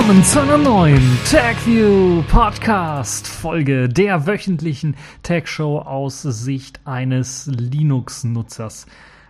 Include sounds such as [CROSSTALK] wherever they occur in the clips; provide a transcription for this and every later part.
Willkommen zu einer neuen TagView Podcast Folge der wöchentlichen Tag Show aus Sicht eines Linux-Nutzers.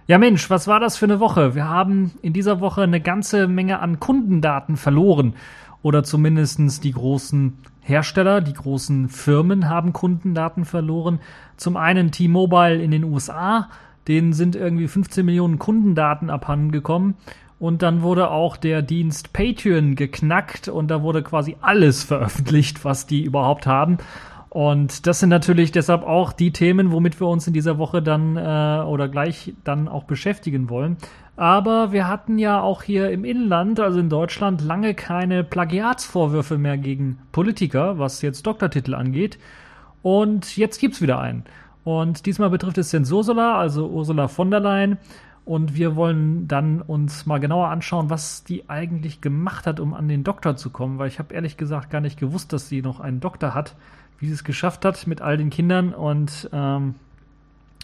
Ja Mensch, was war das für eine Woche? Wir haben in dieser Woche eine ganze Menge an Kundendaten verloren oder zumindestens die großen Hersteller, die großen Firmen haben Kundendaten verloren. Zum einen T-Mobile in den USA, denen sind irgendwie 15 Millionen Kundendaten abhanden gekommen und dann wurde auch der Dienst Patreon geknackt und da wurde quasi alles veröffentlicht, was die überhaupt haben. Und das sind natürlich deshalb auch die Themen, womit wir uns in dieser Woche dann äh, oder gleich dann auch beschäftigen wollen. Aber wir hatten ja auch hier im Inland, also in Deutschland, lange keine Plagiatsvorwürfe mehr gegen Politiker, was jetzt Doktortitel angeht. Und jetzt gibt's wieder einen. Und diesmal betrifft es den Ursula, also Ursula von der Leyen. Und wir wollen dann uns mal genauer anschauen, was die eigentlich gemacht hat, um an den Doktor zu kommen, weil ich habe ehrlich gesagt gar nicht gewusst, dass sie noch einen Doktor hat, wie sie es geschafft hat mit all den Kindern und ähm,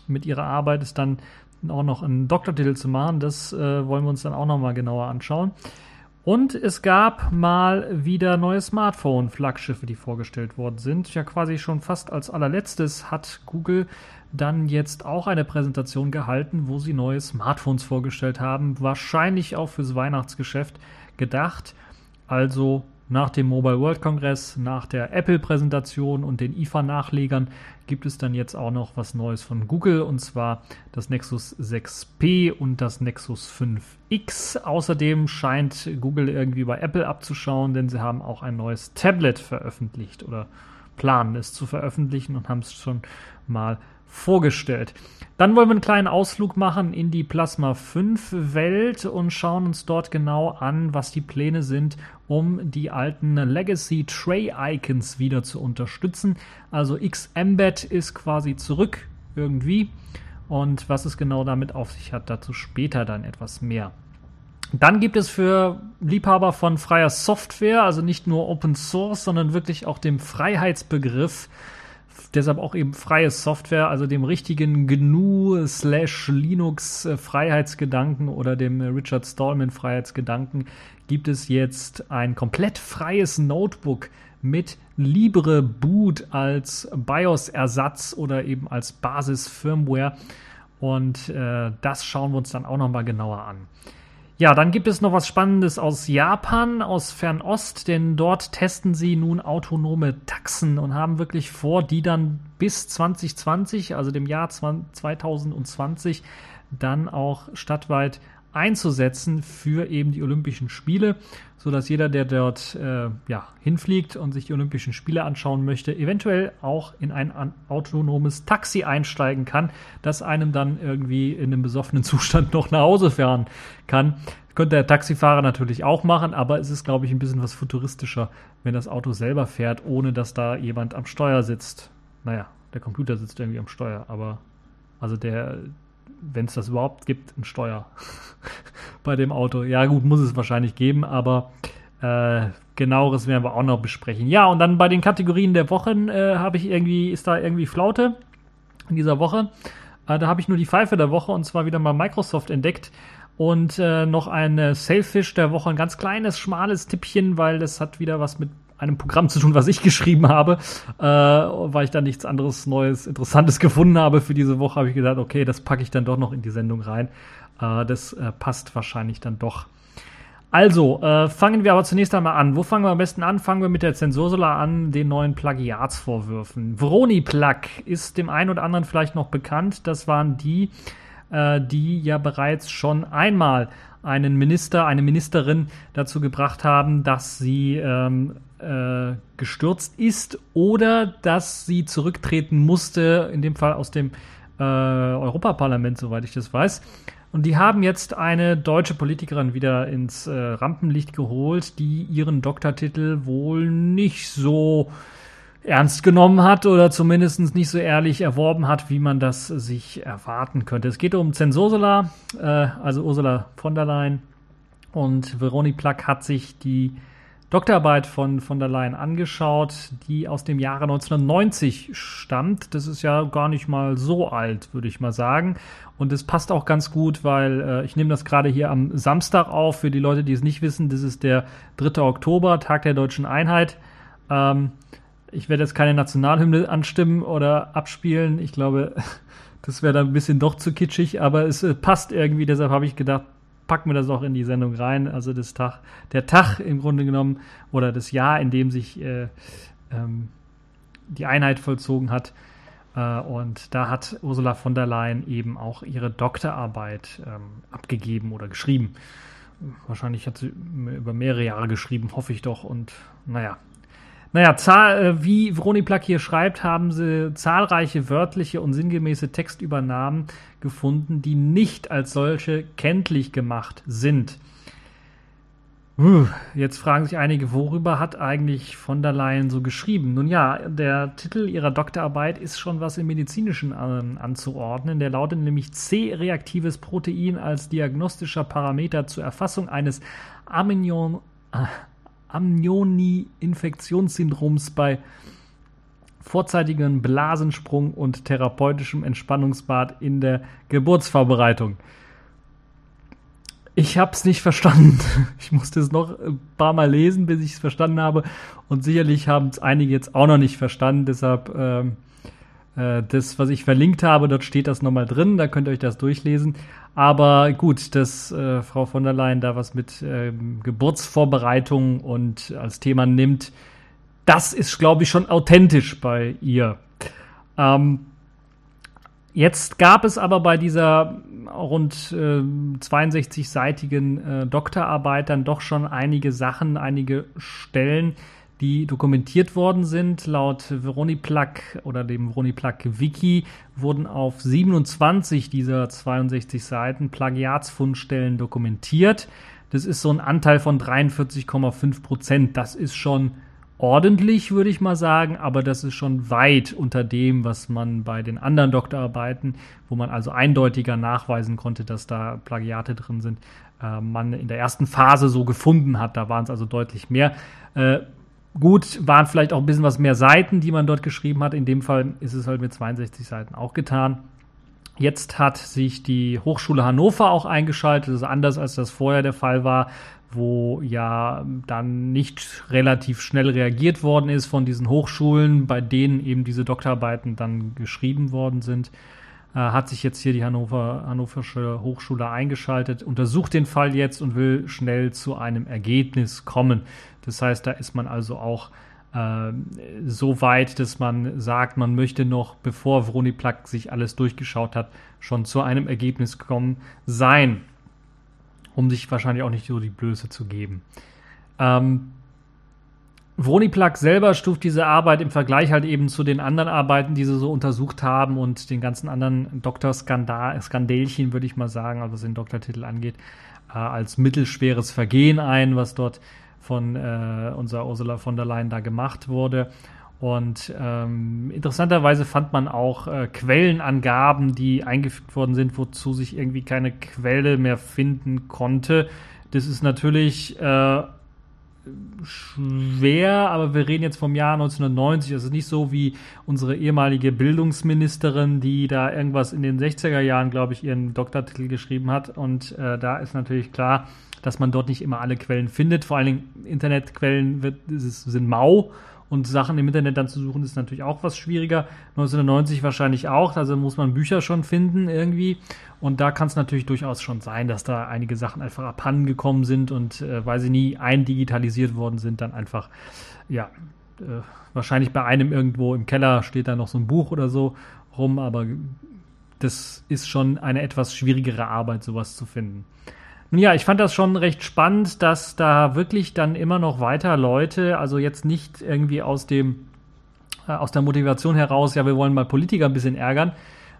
mit ihrer Arbeit ist dann auch noch einen Doktortitel zu machen. Das äh, wollen wir uns dann auch noch mal genauer anschauen. Und es gab mal wieder neue Smartphone-Flaggschiffe, die vorgestellt worden sind. Ja, quasi schon fast als allerletztes hat Google dann jetzt auch eine Präsentation gehalten, wo sie neue Smartphones vorgestellt haben. Wahrscheinlich auch fürs Weihnachtsgeschäft gedacht. Also nach dem Mobile World Congress, nach der Apple-Präsentation und den IFA-Nachlegern gibt es dann jetzt auch noch was Neues von Google und zwar das Nexus 6P und das Nexus 5X. Außerdem scheint Google irgendwie bei Apple abzuschauen, denn sie haben auch ein neues Tablet veröffentlicht oder planen es zu veröffentlichen und haben es schon mal vorgestellt. Dann wollen wir einen kleinen Ausflug machen in die Plasma 5 Welt und schauen uns dort genau an, was die Pläne sind, um die alten Legacy Tray Icons wieder zu unterstützen. Also Xembed ist quasi zurück irgendwie und was es genau damit auf sich hat, dazu später dann etwas mehr. Dann gibt es für Liebhaber von freier Software, also nicht nur Open Source, sondern wirklich auch dem Freiheitsbegriff, deshalb auch eben freie Software, also dem richtigen GNU slash Linux äh, Freiheitsgedanken oder dem Richard Stallman Freiheitsgedanken gibt es jetzt ein komplett freies Notebook mit Libre Boot als BIOS-Ersatz oder eben als Basis-Firmware. Und äh, das schauen wir uns dann auch nochmal genauer an. Ja, dann gibt es noch was Spannendes aus Japan, aus Fernost, denn dort testen sie nun autonome Taxen und haben wirklich vor, die dann bis 2020, also dem Jahr 2020, dann auch stadtweit einzusetzen für eben die Olympischen Spiele, so dass jeder, der dort äh, ja, hinfliegt und sich die Olympischen Spiele anschauen möchte, eventuell auch in ein autonomes Taxi einsteigen kann, das einem dann irgendwie in einem besoffenen [LAUGHS] Zustand noch nach Hause fahren kann. Könnte der Taxifahrer natürlich auch machen, aber es ist, glaube ich, ein bisschen was futuristischer, wenn das Auto selber fährt, ohne dass da jemand am Steuer sitzt. Naja, der Computer sitzt irgendwie am Steuer, aber also der, wenn es das überhaupt gibt, ein Steuer [LAUGHS] bei dem Auto. Ja, gut, muss es wahrscheinlich geben, aber äh, genaueres werden wir auch noch besprechen. Ja, und dann bei den Kategorien der Wochen äh, habe ich irgendwie, ist da irgendwie Flaute in dieser Woche. Äh, da habe ich nur die Pfeife der Woche und zwar wieder mal Microsoft entdeckt. Und äh, noch ein Sailfish der Woche, ein ganz kleines, schmales Tippchen, weil das hat wieder was mit einem Programm zu tun, was ich geschrieben habe, äh, weil ich da nichts anderes Neues, Interessantes [LAUGHS] gefunden habe für diese Woche, habe ich gesagt, okay, das packe ich dann doch noch in die Sendung rein. Äh, das äh, passt wahrscheinlich dann doch. Also, äh, fangen wir aber zunächst einmal an. Wo fangen wir am besten an? Fangen wir mit der Zensursula an, den neuen Plagiatsvorwürfen. Vroni-Plug ist dem einen oder anderen vielleicht noch bekannt. Das waren die, äh, die ja bereits schon einmal einen Minister, eine Ministerin dazu gebracht haben, dass sie ähm, äh, gestürzt ist oder dass sie zurücktreten musste, in dem Fall aus dem äh, Europaparlament, soweit ich das weiß. Und die haben jetzt eine deutsche Politikerin wieder ins äh, Rampenlicht geholt, die ihren Doktortitel wohl nicht so ernst genommen hat oder zumindest nicht so ehrlich erworben hat, wie man das sich erwarten könnte. Es geht um Zensursula, äh, also Ursula von der Leyen. Und Veroni Plack hat sich die Doktorarbeit von von der Leyen angeschaut, die aus dem Jahre 1990 stammt. Das ist ja gar nicht mal so alt, würde ich mal sagen. Und es passt auch ganz gut, weil äh, ich nehme das gerade hier am Samstag auf. Für die Leute, die es nicht wissen, das ist der 3. Oktober, Tag der deutschen Einheit. Ähm, ich werde jetzt keine Nationalhymne anstimmen oder abspielen. Ich glaube, [LAUGHS] das wäre dann ein bisschen doch zu kitschig, aber es äh, passt irgendwie. Deshalb habe ich gedacht, packen wir das auch in die Sendung rein. Also das Tag, der Tag im Grunde genommen oder das Jahr, in dem sich äh, ähm, die Einheit vollzogen hat. Äh, und da hat Ursula von der Leyen eben auch ihre Doktorarbeit ähm, abgegeben oder geschrieben. Wahrscheinlich hat sie über mehrere Jahre geschrieben, hoffe ich doch. Und naja, naja, äh, wie Vroni Plack hier schreibt, haben sie zahlreiche wörtliche und sinngemäße Textübernahmen gefunden, die nicht als solche kenntlich gemacht sind. Jetzt fragen sich einige, worüber hat eigentlich von der Leyen so geschrieben? Nun ja, der Titel ihrer Doktorarbeit ist schon was im Medizinischen an, anzuordnen. Der lautet nämlich C-reaktives Protein als diagnostischer Parameter zur Erfassung eines Amnion, äh, Amnioni-Infektionssyndroms bei vorzeitigem Blasensprung und therapeutischem Entspannungsbad in der Geburtsvorbereitung. Ich habe es nicht verstanden. [LAUGHS] Ich musste es noch ein paar Mal lesen, bis ich es verstanden habe. Und sicherlich haben es einige jetzt auch noch nicht verstanden. Deshalb ähm, äh, das, was ich verlinkt habe, dort steht das nochmal drin. Da könnt ihr euch das durchlesen. Aber gut, dass äh, Frau von der Leyen da was mit ähm, Geburtsvorbereitung und als Thema nimmt, das ist, glaube ich, schon authentisch bei ihr. Ähm, jetzt gab es aber bei dieser rund äh, 62-seitigen äh, Doktorarbeit dann doch schon einige Sachen, einige Stellen, die dokumentiert worden sind. Laut Veroniplak oder dem Veroniplak Wiki wurden auf 27 dieser 62 Seiten Plagiatsfundstellen dokumentiert. Das ist so ein Anteil von 43,5 Prozent. Das ist schon ordentlich, würde ich mal sagen, aber das ist schon weit unter dem, was man bei den anderen Doktorarbeiten, wo man also eindeutiger nachweisen konnte, dass da Plagiate drin sind, äh, man in der ersten Phase so gefunden hat. Da waren es also deutlich mehr. Äh, Gut, waren vielleicht auch ein bisschen was mehr Seiten, die man dort geschrieben hat. In dem Fall ist es halt mit 62 Seiten auch getan. Jetzt hat sich die Hochschule Hannover auch eingeschaltet. Das ist anders als das vorher der Fall war, wo ja dann nicht relativ schnell reagiert worden ist von diesen Hochschulen, bei denen eben diese Doktorarbeiten dann geschrieben worden sind. Äh, hat sich jetzt hier die Hannover, Hannoversche Hochschule eingeschaltet, untersucht den Fall jetzt und will schnell zu einem Ergebnis kommen. Das heißt, da ist man also auch äh, so weit, dass man sagt, man möchte noch, bevor Vroniplak sich alles durchgeschaut hat, schon zu einem Ergebnis kommen sein, um sich wahrscheinlich auch nicht so die Blöße zu geben. Ähm, Vroniplak selber stuft diese Arbeit im Vergleich halt eben zu den anderen Arbeiten, die sie so untersucht haben und den ganzen anderen Doktorskandälchen, würde ich mal sagen, also was den Doktortitel angeht, äh, als mittelschweres Vergehen ein, was dort von äh, unserer Ursula von der Leyen da gemacht wurde. Und ähm, interessanterweise fand man auch äh, Quellenangaben, die eingefügt worden sind, wozu sich irgendwie keine Quelle mehr finden konnte. Das ist natürlich äh, schwer, aber wir reden jetzt vom Jahr 1990. Das ist nicht so wie unsere ehemalige Bildungsministerin, die da irgendwas in den 60er Jahren, glaube ich, ihren Doktortitel geschrieben hat. Und äh, da ist natürlich klar, dass man dort nicht immer alle Quellen findet. Vor allen Dingen Internetquellen wird, sind mau und Sachen im Internet dann zu suchen, ist natürlich auch was schwieriger. 1990 wahrscheinlich auch, also muss man Bücher schon finden irgendwie. Und da kann es natürlich durchaus schon sein, dass da einige Sachen einfach abhanden gekommen sind und äh, weil sie nie eindigitalisiert worden sind, dann einfach, ja, äh, wahrscheinlich bei einem irgendwo im Keller steht da noch so ein Buch oder so rum, aber das ist schon eine etwas schwierigere Arbeit, sowas zu finden. Nun ja, ich fand das schon recht spannend, dass da wirklich dann immer noch weiter Leute, also jetzt nicht irgendwie aus dem äh, aus der Motivation heraus, ja, wir wollen mal Politiker ein bisschen ärgern,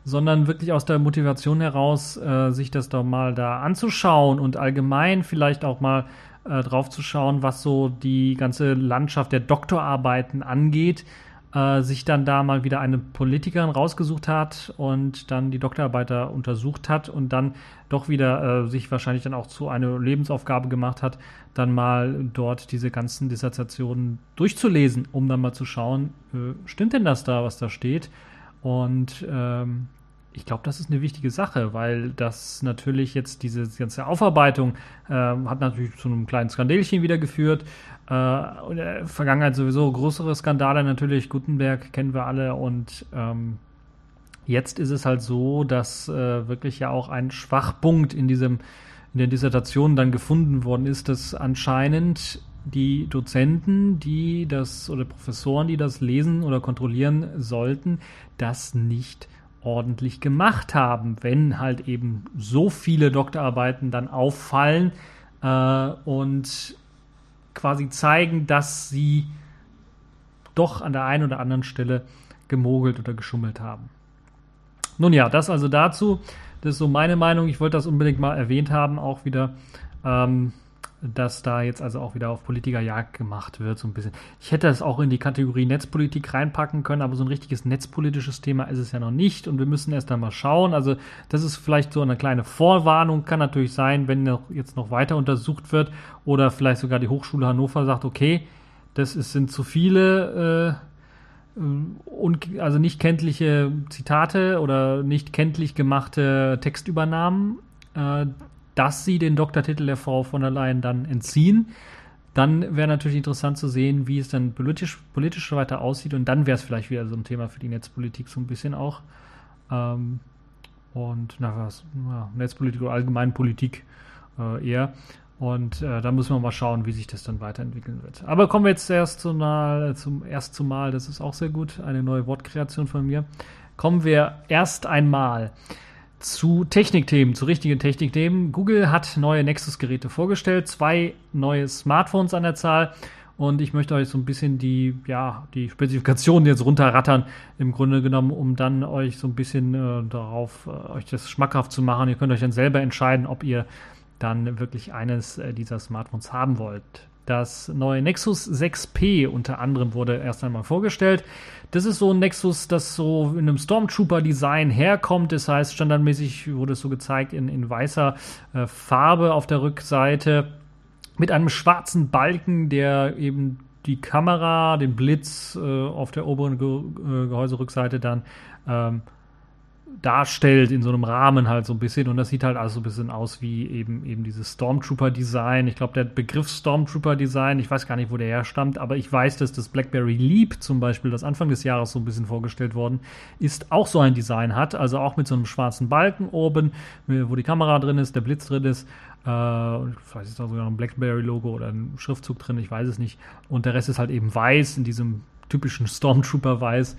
sondern wirklich aus der Motivation heraus, äh, sich das doch mal da anzuschauen und allgemein vielleicht auch mal äh, drauf zu schauen, was so die ganze Landschaft der Doktorarbeiten angeht. Äh, sich dann da mal wieder eine Politikerin rausgesucht hat und dann die Doktorarbeiter untersucht hat und dann doch wieder äh, sich wahrscheinlich dann auch zu einer Lebensaufgabe gemacht hat, dann mal dort diese ganzen Dissertationen durchzulesen, um dann mal zu schauen, äh, stimmt denn das da, was da steht? Und ähm, ich glaube, das ist eine wichtige Sache, weil das natürlich jetzt diese ganze Aufarbeitung äh, hat natürlich zu einem kleinen Skandälchen wieder geführt. Äh, in der Vergangenheit sowieso größere Skandale natürlich, Gutenberg kennen wir alle und ähm, jetzt ist es halt so, dass äh, wirklich ja auch ein Schwachpunkt in diesem in der Dissertation dann gefunden worden ist, dass anscheinend die Dozenten, die das oder Professoren, die das lesen oder kontrollieren sollten, das nicht ordentlich gemacht haben, wenn halt eben so viele Doktorarbeiten dann auffallen äh, und quasi zeigen, dass sie doch an der einen oder anderen Stelle gemogelt oder geschummelt haben. Nun ja, das also dazu. Das ist so meine Meinung. Ich wollte das unbedingt mal erwähnt haben, auch wieder. Ähm, dass da jetzt also auch wieder auf Politikerjagd gemacht wird, so ein bisschen. Ich hätte es auch in die Kategorie Netzpolitik reinpacken können, aber so ein richtiges netzpolitisches Thema ist es ja noch nicht und wir müssen erst einmal schauen. Also, das ist vielleicht so eine kleine Vorwarnung, kann natürlich sein, wenn noch, jetzt noch weiter untersucht wird oder vielleicht sogar die Hochschule Hannover sagt, okay, das ist, sind zu viele. Äh, also nicht kenntliche Zitate oder nicht kenntlich gemachte Textübernahmen. Äh, dass sie den Doktortitel der Frau von der Leyen dann entziehen. Dann wäre natürlich interessant zu sehen, wie es dann politisch, politisch weiter aussieht. Und dann wäre es vielleicht wieder so ein Thema für die Netzpolitik so ein bisschen auch. Ähm, und na was, ja, Netzpolitik oder Allgemeinpolitik äh, eher. Und äh, da müssen wir mal schauen, wie sich das dann weiterentwickeln wird. Aber kommen wir jetzt erst zum, zum ersten Mal, das ist auch sehr gut, eine neue Wortkreation von mir. Kommen wir erst einmal zu Technikthemen, zu richtigen Technikthemen. Google hat neue Nexus-Geräte vorgestellt, zwei neue Smartphones an der Zahl. Und ich möchte euch so ein bisschen die, ja, die Spezifikationen jetzt runterrattern, im Grunde genommen, um dann euch so ein bisschen äh, darauf, äh, euch das schmackhaft zu machen. Ihr könnt euch dann selber entscheiden, ob ihr dann wirklich eines äh, dieser Smartphones haben wollt. Das neue Nexus 6P unter anderem wurde erst einmal vorgestellt. Das ist so ein Nexus, das so in einem Stormtrooper-Design herkommt. Das heißt, standardmäßig wurde es so gezeigt in, in weißer äh, Farbe auf der Rückseite mit einem schwarzen Balken, der eben die Kamera, den Blitz äh, auf der oberen Ge äh, Gehäuserückseite dann ähm, darstellt in so einem Rahmen halt so ein bisschen und das sieht halt alles so ein bisschen aus wie eben eben dieses Stormtrooper Design. Ich glaube, der Begriff Stormtrooper Design, ich weiß gar nicht, wo der herstammt, aber ich weiß, dass das BlackBerry Leap zum Beispiel, das Anfang des Jahres so ein bisschen vorgestellt worden ist, auch so ein Design hat, also auch mit so einem schwarzen Balken oben, wo die Kamera drin ist, der Blitz drin ist. Äh, vielleicht ist da sogar ein BlackBerry Logo oder ein Schriftzug drin, ich weiß es nicht. Und der Rest ist halt eben weiß in diesem typischen Stormtrooper Weiß.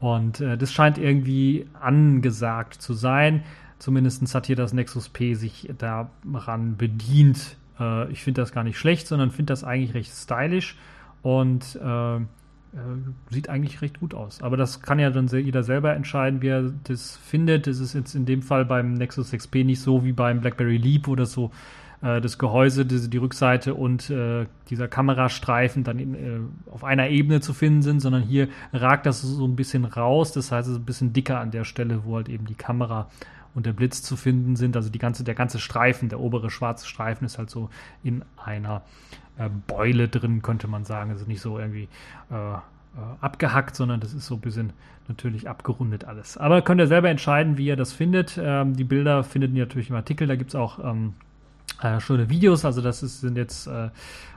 Und äh, das scheint irgendwie angesagt zu sein. Zumindest hat hier das Nexus P sich daran bedient. Äh, ich finde das gar nicht schlecht, sondern finde das eigentlich recht stylisch und äh, äh, sieht eigentlich recht gut aus. Aber das kann ja dann jeder selber entscheiden, wie er das findet. Das ist jetzt in dem Fall beim Nexus 6P nicht so wie beim BlackBerry Leap, das so äh, das Gehäuse, die, die Rückseite und äh, dieser Kamerastreifen dann in, äh, auf einer Ebene zu finden sind, sondern hier ragt das so ein bisschen raus. Das heißt, es ist ein bisschen dicker an der Stelle, wo halt eben die Kamera und der Blitz zu finden sind. Also die ganze, der ganze Streifen, der obere schwarze Streifen ist halt so in einer äh, Beule drin, könnte man sagen. Also nicht so irgendwie äh, äh, abgehackt, sondern das ist so ein bisschen natürlich abgerundet alles. Aber könnt ihr selber entscheiden, wie ihr das findet. Ähm, die Bilder findet ihr natürlich im Artikel. Da gibt es auch ähm, äh, schöne Videos. Also das ist, sind jetzt äh,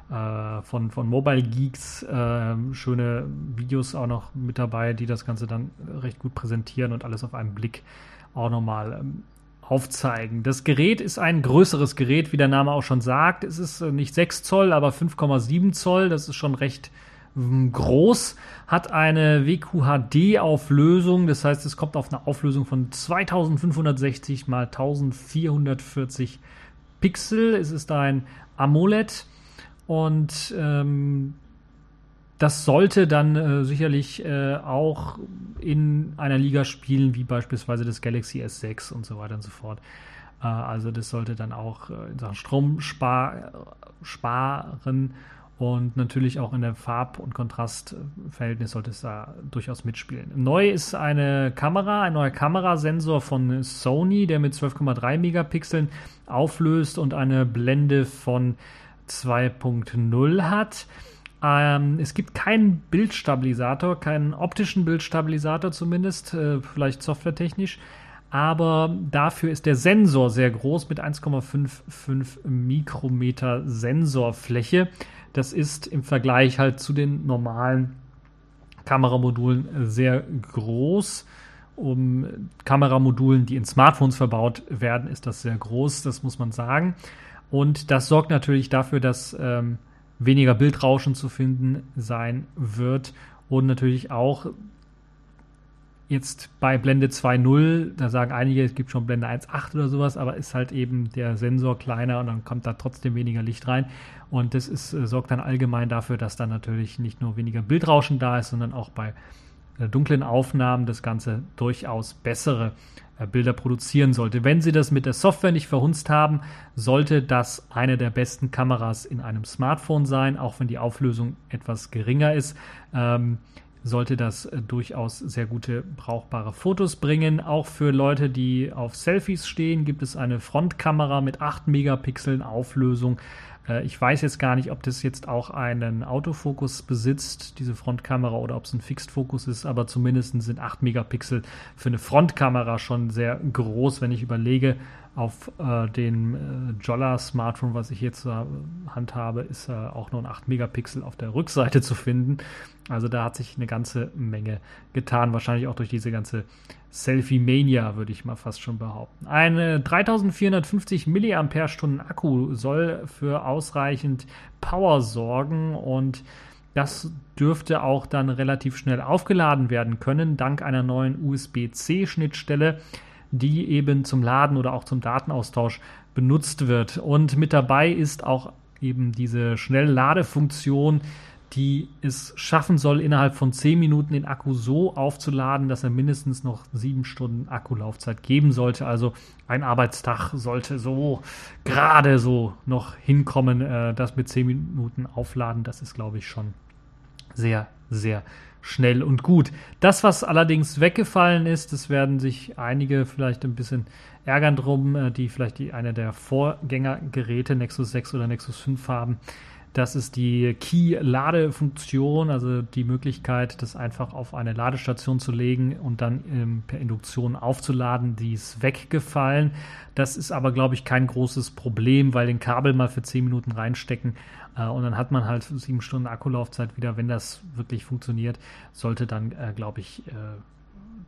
äh, von, von Mobile Geeks äh, schöne Videos auch noch mit dabei, die das Ganze dann recht gut präsentieren und alles auf einen Blick auch nochmal ähm, aufzeigen. Das Gerät ist ein größeres Gerät, wie der Name auch schon sagt. Es ist äh, nicht 6 Zoll, aber 5,7 Zoll. Das ist schon recht ähm, groß, hat eine WQHD-Auflösung, das heißt, es kommt auf eine Auflösung von 2560 mal 1440 Pixel. Es ist ein AMOLED und ähm, das sollte dann äh, sicherlich äh, auch in einer Liga spielen, wie beispielsweise das Galaxy S6 und so weiter und so fort. Äh, also das sollte dann auch äh, in Sachen Strom spar sparen Und natürlich auch in der Farb- und Kontrastverhältnis sollte es da durchaus mitspielen. Neu ist eine Kamera, ein neuer Kamerasensor von Sony, der mit 12,3 Megapixeln auflöst und eine Blende von 2.0 hat. Ähm, es gibt keinen Bildstabilisator, keinen optischen Bildstabilisator zumindest, äh, vielleicht softwaretechnisch. Aber dafür ist der Sensor sehr groß mit 1,55 Mikrometer Sensorfläche. Das ist im Vergleich halt zu den normalen Kameramodulen sehr groß. Um Kameramodulen, die in Smartphones verbaut werden, ist das sehr groß, das muss man sagen. Und das sorgt natürlich dafür, dass ähm, weniger Bildrauschen zu finden sein wird und natürlich auch Jetzt bei Blende 2.0, da sagen einige, es gibt schon Blende 1.8 oder sowas, aber ist halt eben der Sensor kleiner und dann kommt da trotzdem weniger Licht rein. Und das ist, äh, sorgt dann allgemein dafür, dass dann natürlich nicht nur weniger Bildrauschen da ist, sondern auch bei äh, dunklen Aufnahmen das Ganze durchaus bessere äh, Bilder produzieren sollte. Wenn Sie das mit der Software nicht verhunzt haben, sollte das eine der besten Kameras in einem Smartphone sein, auch wenn die Auflösung etwas geringer ist. Ähm, sollte das äh, durchaus sehr gute, brauchbare Fotos bringen. Auch für Leute, die auf Selfies stehen, gibt es eine Frontkamera mit 8 Megapixeln Auflösung. Äh, ich weiß jetzt gar nicht, ob das jetzt auch einen Autofokus besitzt, diese Frontkamera, oder ob es ein Fixed-Fokus ist, aber zumindest sind 8 Megapixel für eine Frontkamera schon sehr groß, wenn ich überlege, auf äh, dem äh, Jolla Smartphone, was ich hier zur Hand habe, ist äh, auch nur ein 8 Megapixel auf der Rückseite zu finden. Also da hat sich eine ganze Menge getan. Wahrscheinlich auch durch diese ganze Selfie-Mania, würde ich mal fast schon behaupten. Eine 3450 mAh Akku soll für ausreichend Power sorgen und das dürfte auch dann relativ schnell aufgeladen werden können, dank einer neuen USB-C-Schnittstelle die eben zum Laden oder auch zum Datenaustausch benutzt wird. Und mit dabei ist auch eben diese Schnellladefunktion, die es schaffen soll, innerhalb von 10 Minuten den Akku so aufzuladen, dass er mindestens noch 7 Stunden Akkulaufzeit geben sollte. Also ein Arbeitstag sollte so gerade so noch hinkommen, äh, das mit 10 Minuten aufladen. Das ist, glaube ich, schon sehr, sehr schnell und gut. Das, was allerdings weggefallen ist, das werden sich einige vielleicht ein bisschen ärgern drum, äh, die vielleicht die eine der Vorgängergeräte Nexus 6 oder Nexus 5 haben. Das ist die Key-Ladefunktion, also die Möglichkeit, das einfach auf eine Ladestation zu legen und dann ähm, per Induktion aufzuladen. Die ist weggefallen. Das ist aber, glaube ich, kein großes Problem, weil den Kabel mal für 10 Minuten reinstecken äh, und dann hat man halt sieben Stunden Akkulaufzeit wieder. Wenn das wirklich funktioniert, sollte dann, äh, glaube ich, äh,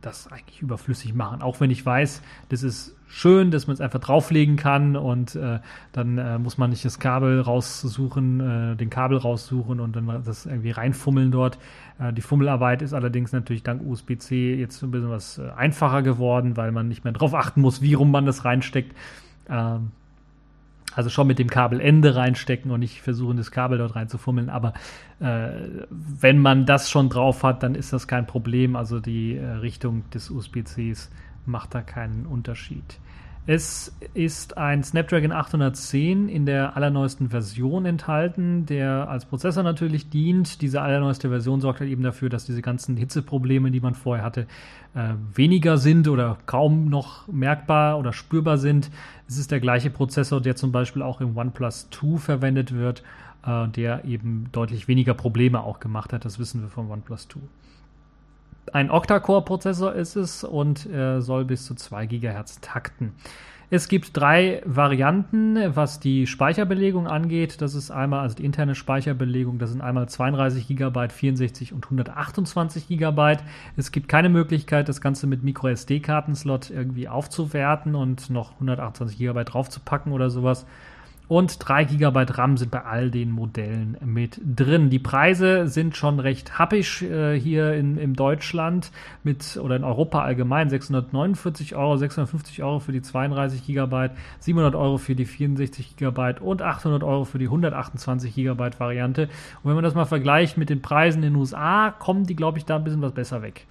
das eigentlich überflüssig machen. Auch wenn ich weiß, das ist schön, dass man es einfach drauflegen kann und äh, dann äh, muss man nicht das Kabel raussuchen, äh, den Kabel raussuchen und dann das irgendwie reinfummeln dort. Äh, die Fummelarbeit ist allerdings natürlich dank USB-C jetzt ein bisschen was äh, einfacher geworden, weil man nicht mehr drauf achten muss, wie rum man das reinsteckt. Ähm, also schon mit dem Kabelende reinstecken und nicht versuchen, das Kabel dort reinzufummeln. Aber äh, wenn man das schon drauf hat, dann ist das kein Problem. Also die äh, Richtung des USB-Cs macht da keinen Unterschied. Es ist ein Snapdragon 810 in der allerneuesten Version enthalten, der als Prozessor natürlich dient. Diese allerneueste Version sorgt halt eben dafür, dass diese ganzen Hitzeprobleme, die man vorher hatte, äh, weniger sind oder kaum noch merkbar oder spürbar sind. Es ist der gleiche Prozessor, der zum Beispiel auch im OnePlus 2 verwendet wird, äh, der eben deutlich weniger Probleme auch gemacht hat. Das wissen wir vom OnePlus 2 ein Octa-Core-Prozessor ist es und äh, soll bis zu 2 GHz takten. Es gibt drei Varianten, was die Speicherbelegung angeht. Das ist einmal, also die interne Speicherbelegung, das sind einmal 32 GB, 64 und 128 GB. Es gibt keine Möglichkeit, das Ganze mit MicroSD-Kartenslot irgendwie aufzuwerten und noch 128 GB draufzupacken oder sowas und 3 GB RAM sind bei all den Modellen mit drin. Die Preise sind schon recht happig äh, hier in, in Deutschland mit oder in Europa allgemein 649 Euro, 650 Euro für die 32 GB, 700 Euro für die 64 GB und 800 Euro für die 128 GB Variante. Und wenn man das mal vergleicht mit den Preisen in den USA, kommen die, glaube ich, da ein bisschen was besser weg.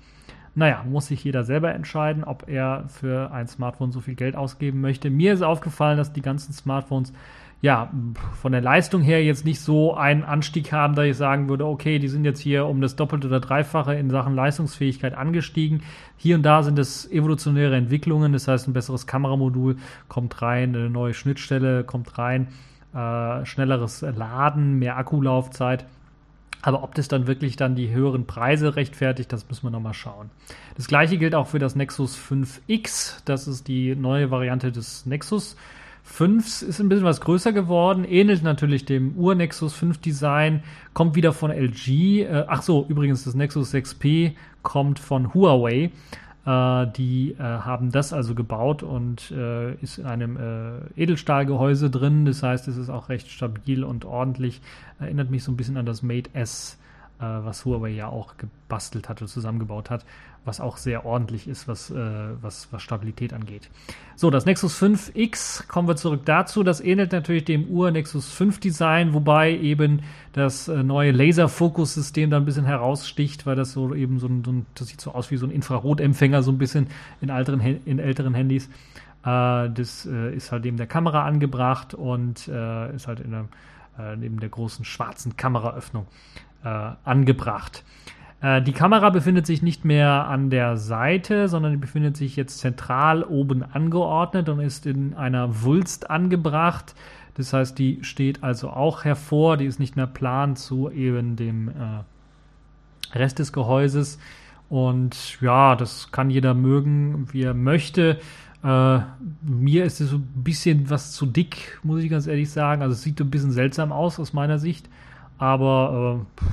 Naja, muss sich jeder selber entscheiden, ob er für ein Smartphone so viel Geld ausgeben möchte. Mir ist aufgefallen, dass die ganzen Smartphones ja, von der Leistung her jetzt nicht so einen Anstieg haben, da ich sagen würde, okay, die sind jetzt hier um das Doppelte oder Dreifache in Sachen Leistungsfähigkeit angestiegen. Hier und da sind es evolutionäre Entwicklungen, das heißt, ein besseres Kameramodul kommt rein, eine neue Schnittstelle kommt rein, äh, schnelleres Laden, mehr Akkulaufzeit. Aber ob das dann wirklich dann die höheren Preise rechtfertigt, das müssen wir nochmal schauen. Das gleiche gilt auch für das Nexus 5X. Das ist die neue Variante des Nexus. 5 ist ein bisschen was größer geworden, ähnelt natürlich dem Ur-Nexus 5 Design, kommt wieder von LG. Äh, ach so, übrigens, das Nexus 6P kommt von Huawei. Äh, die äh, haben das also gebaut und äh, ist in einem äh, Edelstahlgehäuse drin. Das heißt, es ist auch recht stabil und ordentlich. Erinnert mich so ein bisschen an das Mate S, äh, was Huawei ja auch gebastelt hat und zusammengebaut hat was auch sehr ordentlich ist, was, äh, was, was Stabilität angeht. So, das Nexus 5X, kommen wir zurück dazu. Das ähnelt natürlich dem Ur-Nexus 5 Design, wobei eben das äh, neue Laser-Fokus-System da ein bisschen heraussticht, weil das so eben so ein, so ein, das sieht so aus wie so ein Infrarotempfänger, so ein bisschen in, älteren, in älteren Handys. Äh, das äh, ist halt neben der Kamera angebracht und äh, ist halt in der, äh, neben der großen schwarzen Kameraöffnung angebracht. Äh, die Kamera befindet sich nicht mehr an der Seite, sondern die befindet sich jetzt zentral oben angeordnet und ist in einer Wulst angebracht. Das heißt, die steht also auch hervor, die ist nicht mehr plan zu eben dem äh, Rest des Gehäuses. Und ja, das kann jeder mögen, wie er möchte. Äh, mir ist es so ein bisschen was zu dick, muss ich ganz ehrlich sagen. Also es sieht ein bisschen seltsam aus aus meiner Sicht. Aber äh,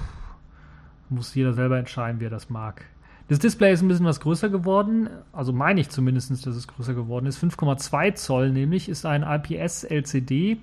muss jeder selber entscheiden, wie er das mag. Das Display ist ein bisschen was größer geworden, also meine ich zumindest, dass es größer geworden ist. 5,2 Zoll nämlich ist ein IPS LCD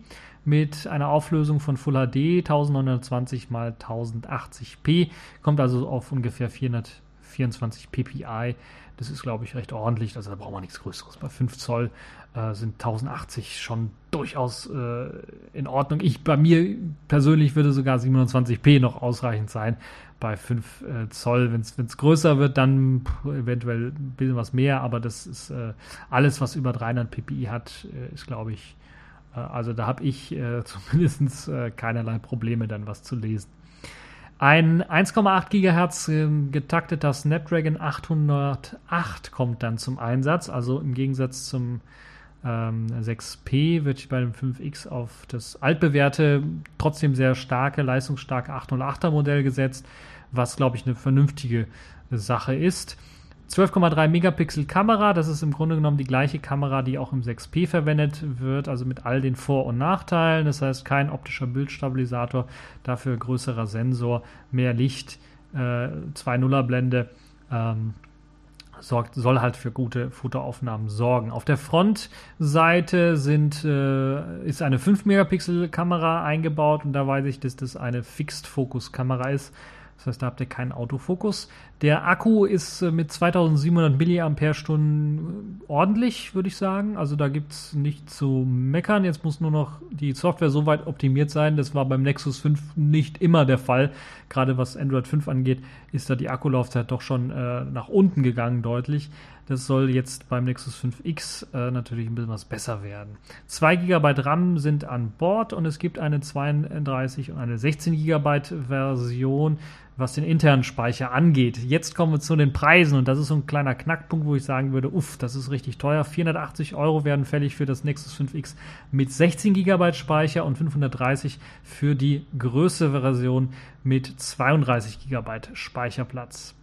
mit einer Auflösung von Full HD 1920 x 1080p, kommt also auf ungefähr 424 ppi. Das ist, glaube ich, recht ordentlich, also da braucht man nichts Größeres. Bei 5 Zoll äh, sind 1080 schon durchaus äh, in Ordnung. Ich, bei mir persönlich würde sogar 27p noch ausreichend sein, bei 5 äh, Zoll. Wenn es größer wird, dann eventuell ein bisschen was mehr, aber das ist äh, alles, was über 300 ppi hat, äh, ist, glaube ich, äh, also da habe ich äh, [LAUGHS] zumindest äh, keinerlei Probleme, dann was zu lesen. Ein 1,8 GHz ähm, getakteter Snapdragon 808 kommt dann zum Einsatz, also im Gegensatz zum ähm, 6P wird bei dem 5X auf das altbewährte, trotzdem sehr starke, leistungsstarke 808er Modell gesetzt, was glaube ich eine vernünftige Sache ist. 12,3 Megapixel Kamera, das ist im Grunde genommen die gleiche Kamera, die auch im 6P verwendet wird, also mit all den Vor- und Nachteilen. Das heißt, kein optischer Bildstabilisator, dafür größerer Sensor, mehr Licht, äh, 2.0er Blende. Ähm, sorgt, soll halt für gute Fotoaufnahmen sorgen. Auf der Frontseite sind, äh, ist eine 5-Megapixel-Kamera eingebaut und da weiß ich, dass das eine Fixed-Focus-Kamera ist. Das heißt, da habt ihr keinen Autofokus. Der Akku ist äh, mit 2700 mAh ordentlich, würde ich sagen. Also da gibt es nichts zu meckern. Jetzt muss nur noch die Software so weit optimiert sein. Das war beim Nexus 5 nicht immer der Fall. Gerade was Android 5 angeht, ist da die Akkulaufzeit doch schon äh, nach unten gegangen, deutlich. Das soll jetzt beim Nexus 5X äh, natürlich ein bisschen was besser werden. 2 GB RAM sind an Bord und es gibt eine 32 und eine 16 GB Version, was den internen Speicher angeht. Jetzt kommen wir zu den Preisen und das ist so ein kleiner Knackpunkt, wo ich sagen würde, uff, das ist richtig teuer. 480 Euro werden fällig für das Nexus 5X mit 16 GB Speicher und 530 für die größere Version mit 32 GB Speicherplatz.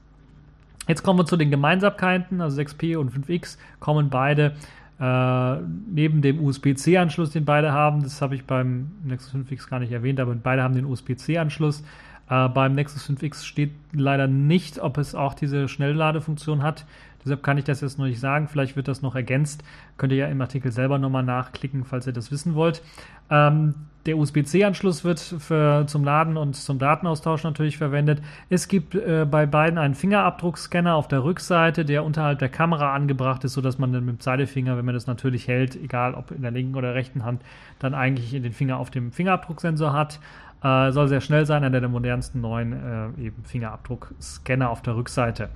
Jetzt kommen wir zu den Gemeinsamkeiten, also 6P und 5X kommen beide äh, neben dem USB-C-Anschluss, den beide haben. Das habe ich beim Nexus 5X gar nicht erwähnt, aber beide haben den USB-C-Anschluss. Äh, beim Nexus 5X steht leider nicht, ob es auch diese Schnellladefunktion hat. Deshalb kann ich das jetzt noch nicht sagen. Vielleicht wird das noch ergänzt. Könnt ihr ja im Artikel selber nochmal nachklicken, falls ihr das wissen wollt. Ähm, der USB-C-Anschluss wird für, zum Laden und zum Datenaustausch natürlich verwendet. Es gibt äh, bei beiden einen Fingerabdruckscanner auf der Rückseite, der unterhalb der Kamera angebracht ist, sodass man dann mit dem Zeigefinger, wenn man das natürlich hält, egal ob in der linken oder rechten Hand, dann eigentlich den Finger auf dem Fingerabdrucksensor hat. Äh, soll sehr schnell sein, einer der modernsten neuen äh, Fingerabdruckscanner auf der Rückseite.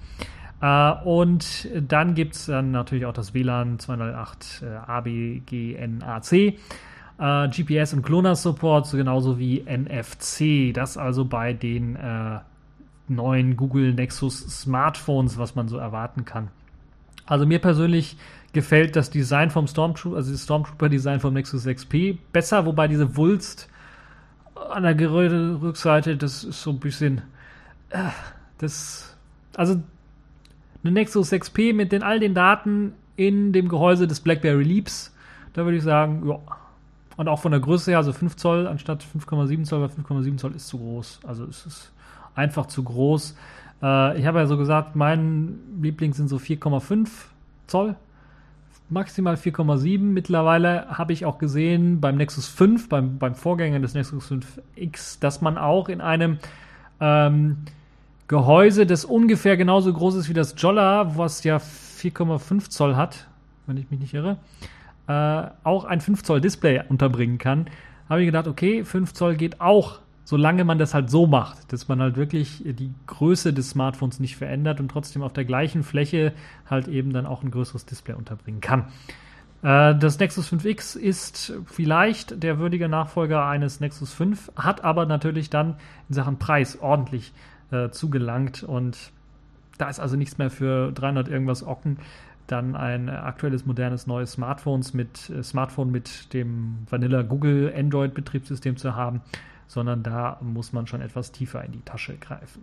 Uh, und dann gibt es dann natürlich auch das WLAN 208 uh, ABGNAC. äh, GPS und GLONASS-Support, genauso wie NFC. Das also bei den äh, neuen Google Nexus Smartphones, was man so erwarten kann. Also mir persönlich gefällt das Design vom Stormtrooper, also das Stormtrooper-Design vom Nexus 6P besser, wobei diese Wulst an der Rückseite, das ist so ein bisschen, äh, das, also eine Nexus 6P mit den all den Daten in dem Gehäuse des BlackBerry Leaps, da würde ich sagen, ja. Und auch von der Größe her, also 5 Zoll anstatt 5,7 Zoll, weil 5,7 Zoll ist zu groß. Also es ist einfach zu groß. Äh, ich habe ja so gesagt, mein Liebling sind so 4,5 Zoll maximal 4,7. Mittlerweile habe ich auch gesehen beim Nexus 5, beim, beim Vorgänger des Nexus 5X, dass man auch in einem ähm, Gehäuse, das ungefähr genauso groß ist wie das Jolla, was ja 4,5 Zoll hat, wenn ich mich nicht irre, äh, auch ein 5 Zoll Display unterbringen kann. Habe ich gedacht, okay, 5 Zoll geht auch solange man das halt so macht, dass man halt wirklich die Größe des Smartphones nicht verändert und trotzdem auf der gleichen Fläche halt eben dann auch ein größeres Display unterbringen kann. Äh, das Nexus 5X ist vielleicht der würdige Nachfolger eines Nexus 5, hat aber natürlich dann in Sachen Preis ordentlich äh, zugelangt und da ist also nichts mehr für 300 irgendwas Ocken dann ein aktuelles modernes neues Smartphones mit äh, Smartphone mit dem Vanilla Google Android Betriebssystem zu haben sondern da muss man schon etwas tiefer in die Tasche greifen.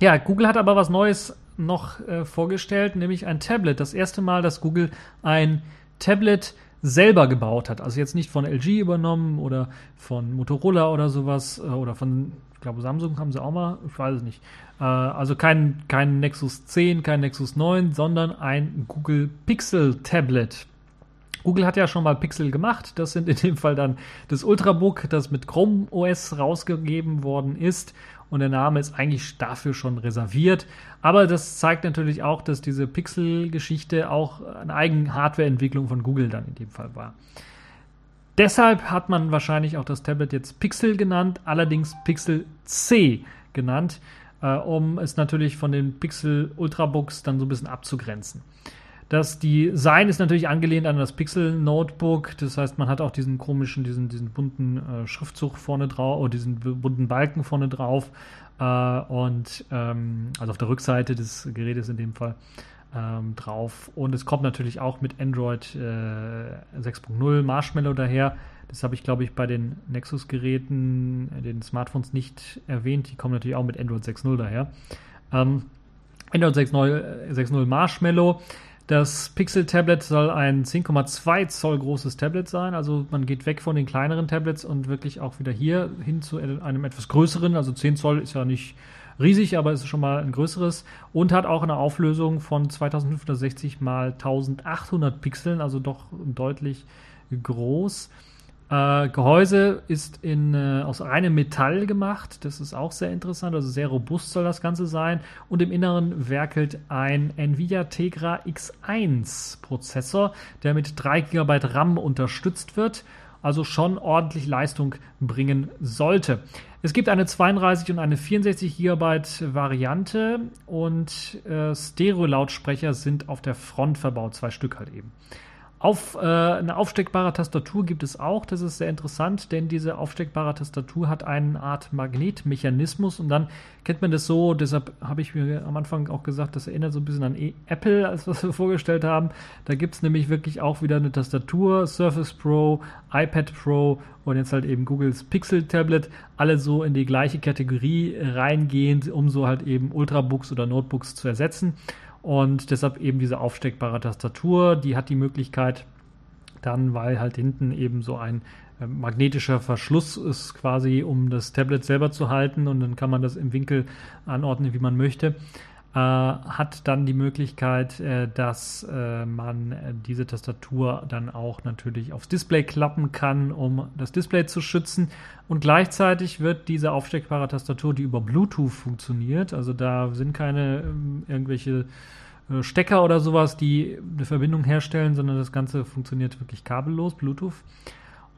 Ja, Google hat aber was Neues noch äh, vorgestellt, nämlich ein Tablet. Das erste Mal, dass Google ein Tablet selber gebaut hat. Also jetzt nicht von LG übernommen oder von Motorola oder sowas äh, oder von, ich glaube, Samsung haben sie auch mal, ich weiß es nicht. Äh, also kein, kein Nexus 10, kein Nexus 9, sondern ein Google Pixel Tablet. Google hat ja schon mal Pixel gemacht. Das sind in dem Fall dann das Ultrabook, das mit Chrome OS rausgegeben worden ist. Und der Name ist eigentlich dafür schon reserviert. Aber das zeigt natürlich auch, dass diese Pixel-Geschichte auch eine eigene Hardware-Entwicklung von Google dann in dem Fall war. Deshalb hat man wahrscheinlich auch das Tablet jetzt Pixel genannt, allerdings Pixel C genannt, äh, um es natürlich von den Pixel Ultrabooks dann so ein bisschen abzugrenzen. Das Design ist natürlich angelehnt an das Pixel Notebook. Das heißt, man hat auch diesen komischen, diesen, diesen bunten äh, Schriftzug vorne drauf, oder diesen bunten Balken vorne drauf. Äh, und ähm, also auf der Rückseite des Gerätes in dem Fall ähm, drauf. Und es kommt natürlich auch mit Android äh, 6.0 Marshmallow daher. Das habe ich, glaube ich, bei den Nexus-Geräten, äh, den Smartphones nicht erwähnt. Die kommen natürlich auch mit Android 6.0 daher. Ähm, Android 6.0 6.0 Marshmallow das Pixel Tablet soll ein 10,2 Zoll großes Tablet sein. Also man geht weg von den kleineren Tablets und wirklich auch wieder hier hin zu einem etwas größeren. Also 10 Zoll ist ja nicht riesig, aber ist schon mal ein größeres und hat auch eine Auflösung von 2560 mal 1800 Pixeln, also doch deutlich groß. Äh, Gehäuse ist in, äh, aus reinem Metall gemacht. Das ist auch sehr interessant. Also sehr robust soll das Ganze sein. Und im Inneren werkelt ein Nvidia Tegra X1 Prozessor, der mit 3 GB RAM unterstützt wird. Also schon ordentlich Leistung bringen sollte. Es gibt eine 32 und eine 64 GB Variante und äh, Stereo-Lautsprecher sind auf der Front verbaut, zwei Stück halt eben. Auf, äh, eine aufsteckbare Tastatur gibt es auch. Das ist sehr interessant, denn diese aufsteckbare Tastatur hat eine Art Magnetmechanismus und dann kennt man das so. Deshalb habe ich mir am Anfang auch gesagt, das erinnert so ein bisschen an e Apple, [LAUGHS] als was wir vorgestellt haben. Da gibt es nämlich wirklich auch wieder eine Tastatur, Surface Pro, iPad Pro und jetzt halt eben Googles Pixel Tablet. Alle so in die gleiche Kategorie reingehend, um so halt eben Ultrabooks oder Notebooks zu ersetzen. Und deshalb eben diese aufsteckbare Tastatur, die hat die Möglichkeit, dann, weil halt hinten eben so ein äh, magnetischer Verschluss ist, quasi um das Tablet selber zu halten. Und dann kann man das im Winkel anordnen, wie man möchte äh, hat dann die Möglichkeit, äh, dass äh, man diese Tastatur dann auch natürlich aufs Display klappen kann, um das Display zu schützen. Und gleichzeitig wird diese aufsteckbare Tastatur, die über Bluetooth funktioniert, also da sind keine ähm, irgendwelche äh, Stecker oder sowas, die eine Verbindung herstellen, sondern das Ganze funktioniert wirklich kabellos, Bluetooth.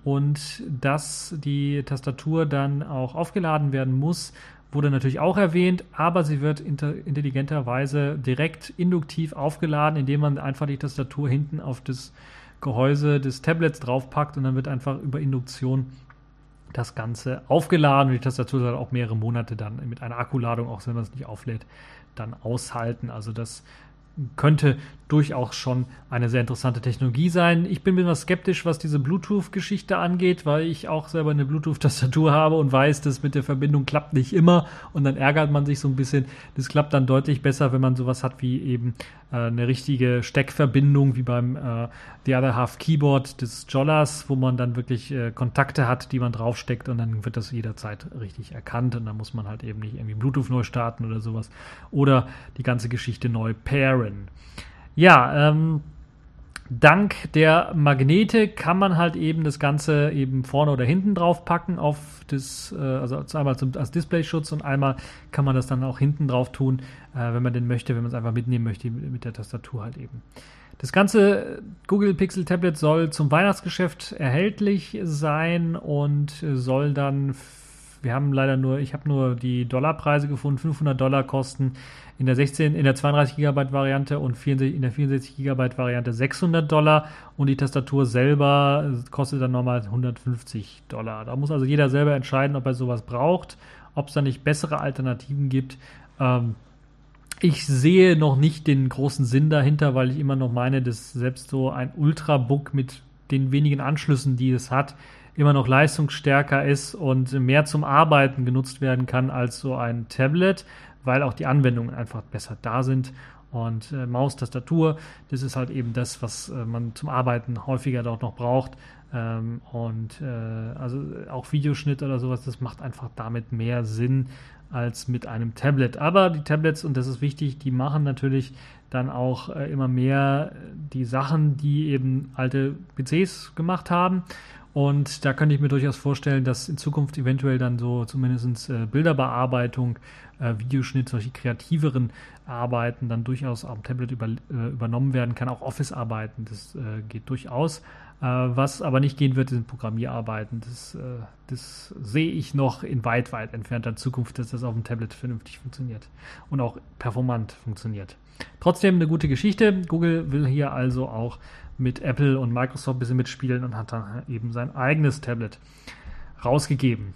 Und dass die Tastatur dann auch aufgeladen werden muss, wurde natürlich auch erwähnt, aber sie wird intelligenterweise direkt induktiv aufgeladen, indem man einfach die Tastatur hinten auf das Gehäuse des Tablets draufpackt und dann wird einfach über Induktion das Ganze aufgeladen und die Tastatur soll auch mehrere Monate dann mit einer Akkuladung, auch wenn man es nicht auflädt, dann aushalten. Also das könnte durchaus schon eine sehr interessante Technologie sein. Ich bin mir noch skeptisch, was diese Bluetooth-Geschichte angeht, weil ich auch selber eine Bluetooth-Tastatur habe und weiß, dass mit der Verbindung klappt nicht immer und dann ärgert man sich so ein bisschen. Das klappt dann deutlich besser, wenn man sowas hat wie eben eine richtige Steckverbindung, wie beim äh, The Other Half Keyboard des Jollers, wo man dann wirklich äh, Kontakte hat, die man draufsteckt und dann wird das jederzeit richtig erkannt und dann muss man halt eben nicht irgendwie Bluetooth neu starten oder sowas oder die ganze Geschichte neu pairen. Ja, ähm, dank der Magnete kann man halt eben das Ganze eben vorne oder hinten drauf packen auf das, äh, also einmal zum, als Displayschutz und einmal kann man das dann auch hinten drauf tun, äh, wenn man den möchte, wenn man es einfach mitnehmen möchte mit der Tastatur halt eben. Das ganze Google Pixel Tablet soll zum Weihnachtsgeschäft erhältlich sein und soll dann wir haben leider nur, ich habe nur die Dollarpreise gefunden, 500 Dollar kosten in der 16, in der 32 GB Variante und 64, in der 64 GB Variante 600 Dollar und die Tastatur selber kostet dann nochmal 150 Dollar. Da muss also jeder selber entscheiden, ob er sowas braucht, ob es da nicht bessere Alternativen gibt. Ähm, ich sehe noch nicht den großen Sinn dahinter, weil ich immer noch meine, dass selbst so ein Ultrabook mit den wenigen Anschlüssen, die es hat, immer noch leistungsstärker ist und mehr zum Arbeiten genutzt werden kann als so ein Tablet, weil auch die Anwendungen einfach besser da sind. Und äh, Maus, das ist halt eben das, was äh, man zum Arbeiten häufiger dort noch braucht. Ähm, und äh, also auch Videoschnitt oder sowas, das macht einfach damit mehr Sinn als mit einem Tablet. Aber die Tablets, und das ist wichtig, die machen natürlich dann auch äh, immer mehr die Sachen, die eben alte PCs gemacht haben. Und da könnte ich mir durchaus vorstellen, dass in Zukunft eventuell dann so zumindest äh, Bilderbearbeitung, äh, Videoschnitt, solche kreativeren Arbeiten dann durchaus am Tablet über, äh, übernommen werden kann. Auch Office-Arbeiten, das äh, geht durchaus. Äh, was aber nicht gehen wird, sind Programmierarbeiten. Das, äh, das sehe ich noch in weit, weit entfernter Zukunft, dass das auf dem Tablet vernünftig funktioniert und auch performant funktioniert. Trotzdem eine gute Geschichte. Google will hier also auch mit Apple und Microsoft ein bisschen mitspielen und hat dann eben sein eigenes Tablet rausgegeben.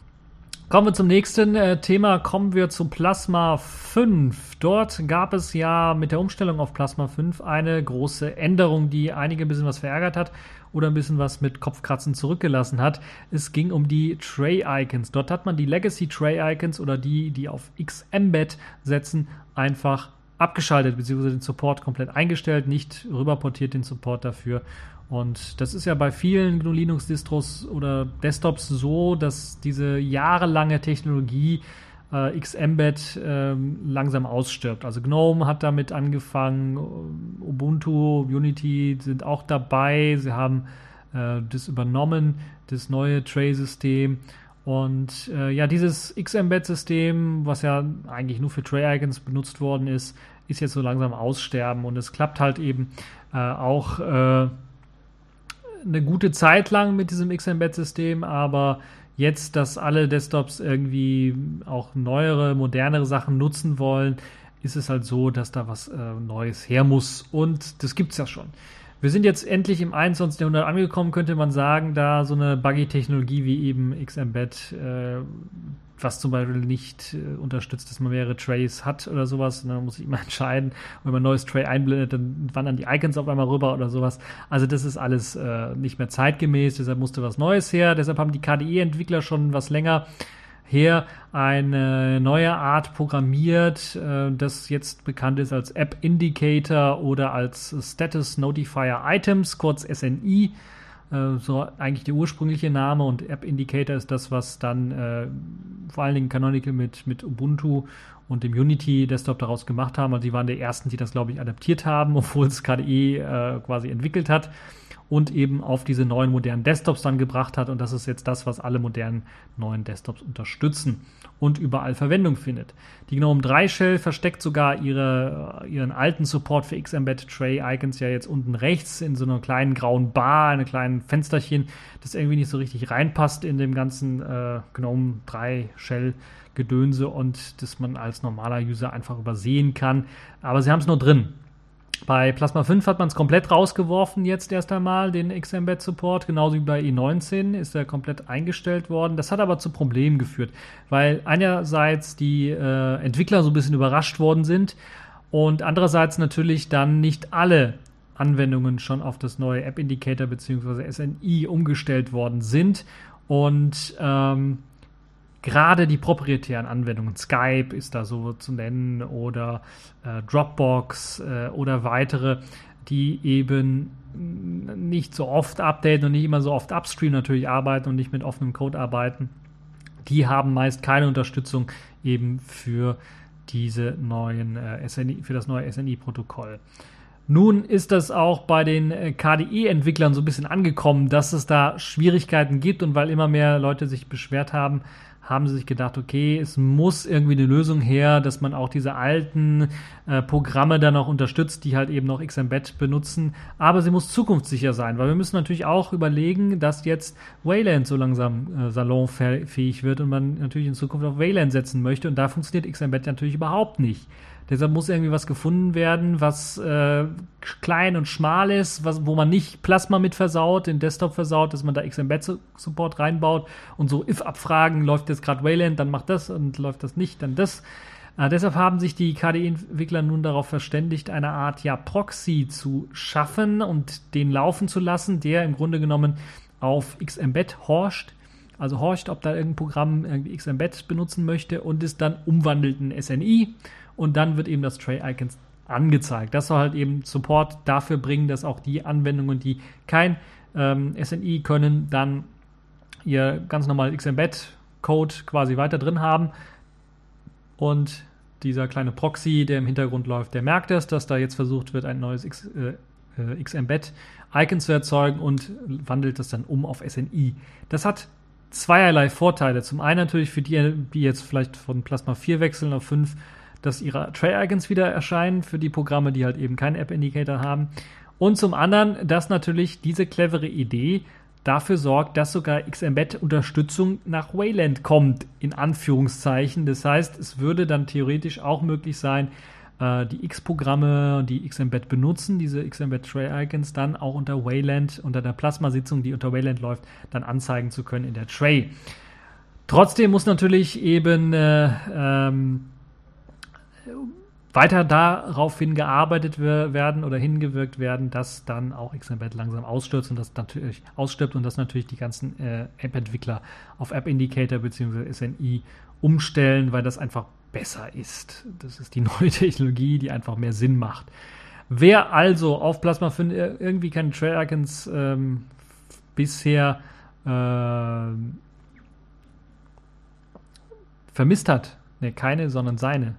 Kommen wir zum nächsten äh, Thema, kommen wir zu Plasma 5. Dort gab es ja mit der Umstellung auf Plasma 5 eine große Änderung, die einige ein bisschen was verärgert hat oder ein bisschen was mit Kopfkratzen zurückgelassen hat. Es ging um die Tray-Icons. Dort hat man die Legacy Tray-Icons oder die, die auf XMBET setzen, einfach abgeschaltet, beziehungsweise den Support komplett eingestellt, nicht rüberportiert den Support dafür. Und das ist ja bei vielen GNU Linux Distros oder Desktops so, dass diese jahrelange Technologie äh, Xembed äh, langsam ausstirbt. Also GNOME hat damit angefangen, Ubuntu, Unity sind auch dabei, sie haben äh, das übernommen, das neue Tray-System. Und äh, ja, dieses Xembed-System, was ja eigentlich nur für Tray-Icons benutzt worden ist, ist jetzt so langsam aussterben. Und es klappt halt eben äh, auch äh, eine gute Zeit lang mit diesem Xembed-System, aber jetzt, dass alle Desktops irgendwie auch neuere, modernere Sachen nutzen wollen, ist es halt so, dass da was äh, Neues her muss. Und das gibt es ja schon. Wir sind jetzt endlich im 21. Jahrhundert angekommen, könnte man sagen, da so eine Buggy-Technologie wie eben XMBet, äh, was zum Beispiel nicht äh, unterstützt, dass man mehrere Trays hat oder sowas. Und dann muss ich immer [LAUGHS] entscheiden, wenn man ein neues Tray einblendet, dann wandern die Icons auf einmal rüber oder sowas. Also das ist alles äh, nicht mehr zeitgemäß, deshalb musste was Neues her. Deshalb haben die KDE-Entwickler schon was länger her eine neue Art programmiert, äh, das jetzt bekannt ist als App Indicator oder als Status Notifier Items, kurz SNI. Äh, so eigentlich der ursprüngliche Name und App Indicator ist das, was dann äh, vor allen Dingen Canonical mit, mit Ubuntu und dem Unity Desktop daraus gemacht haben. Also die waren die ersten, die das, glaube ich, adaptiert haben, [LAUGHS] obwohl es KDE äh, quasi entwickelt hat und eben auf diese neuen modernen Desktops dann gebracht hat. Und das ist jetzt das, was alle modernen neuen Desktops unterstützen und überall Verwendung findet. Die GNOME 3 Shell versteckt sogar ihre, ihren alten Support für Xembed Tray Icons ja jetzt unten rechts in so einer kleinen grauen Bar, einem kleinen Fensterchen, das irgendwie nicht so richtig reinpasst in dem ganzen äh, GNOME 3 Shell Gedönse und das man als normaler User einfach übersehen kann. Aber sie haben es nur drin. Bei Plasma 5 hat man es komplett rausgeworfen jetzt erst einmal, den XMBet Support, genauso wie bei i19 ist er komplett eingestellt worden. Das hat aber zu Problemen geführt, weil einerseits die äh, Entwickler so ein bisschen überrascht worden sind und andererseits natürlich dann nicht alle Anwendungen schon auf das neue App Indicator bzw. SNI umgestellt worden sind und ähm, gerade die proprietären Anwendungen, Skype ist da so zu nennen oder äh, Dropbox äh, oder weitere, die eben nicht so oft updaten und nicht immer so oft upstream natürlich arbeiten und nicht mit offenem Code arbeiten, die haben meist keine Unterstützung eben für diese neuen äh, SNI, für das neue SNI-Protokoll. Nun ist das auch bei den äh, KDE-Entwicklern so ein bisschen angekommen, dass es da Schwierigkeiten gibt und weil immer mehr Leute sich beschwert haben, haben sie sich gedacht, okay, es muss irgendwie eine Lösung her, dass man auch diese alten äh, Programme dann auch unterstützt, die halt eben noch XMBet benutzen. Aber sie muss zukunftssicher sein, weil wir müssen natürlich auch überlegen, dass jetzt Wayland so langsam äh, salonfähig wird und man natürlich in Zukunft auf Wayland setzen möchte. Und da funktioniert XMBet natürlich überhaupt nicht. Deshalb muss irgendwie was gefunden werden, was äh, klein und schmal ist, was, wo man nicht Plasma mit versaut, den Desktop versaut, dass man da XMBet-Support reinbaut und so if-Abfragen, läuft jetzt gerade Wayland, dann macht das und läuft das nicht, dann das. Äh, deshalb haben sich die KDE-Entwickler nun darauf verständigt, eine Art ja, Proxy zu schaffen und den laufen zu lassen, der im Grunde genommen auf XMBet horcht also horcht, ob da irgendein Programm irgendwie XMBet benutzen möchte und es dann umwandelt in SNI und dann wird eben das Tray-Icons angezeigt. Das soll halt eben Support dafür bringen, dass auch die Anwendungen, die kein ähm, SNI können, dann ihr ganz normal XMBet-Code quasi weiter drin haben. Und dieser kleine Proxy, der im Hintergrund läuft, der merkt es, dass da jetzt versucht wird, ein neues X, äh, äh XMBet-Icon zu erzeugen und wandelt das dann um auf SNI. Das hat zweierlei Vorteile. Zum einen natürlich für die, die jetzt vielleicht von Plasma 4 wechseln auf 5 dass ihre Tray-Icons wieder erscheinen für die Programme, die halt eben keinen App-Indicator haben. Und zum anderen, dass natürlich diese clevere Idee dafür sorgt, dass sogar XMBet-Unterstützung nach Wayland kommt, in Anführungszeichen. Das heißt, es würde dann theoretisch auch möglich sein, äh, die X-Programme, die XMBet benutzen, diese XMBet Tray-Icons, dann auch unter Wayland, unter der Plasma-Sitzung, die unter Wayland läuft, dann anzeigen zu können in der Tray. Trotzdem muss natürlich eben äh, ähm, weiter darauf hingearbeitet werden oder hingewirkt werden, dass dann auch XMBet langsam ausstürzt und das natürlich ausstirbt und dass natürlich die ganzen äh, App-Entwickler auf App Indicator bzw. SNI umstellen, weil das einfach besser ist. Das ist die [LAUGHS] neue Technologie, die einfach mehr Sinn macht. Wer also auf Plasma 5 irgendwie keine Trail Icons ähm, bisher äh, vermisst hat, ne, keine, sondern seine,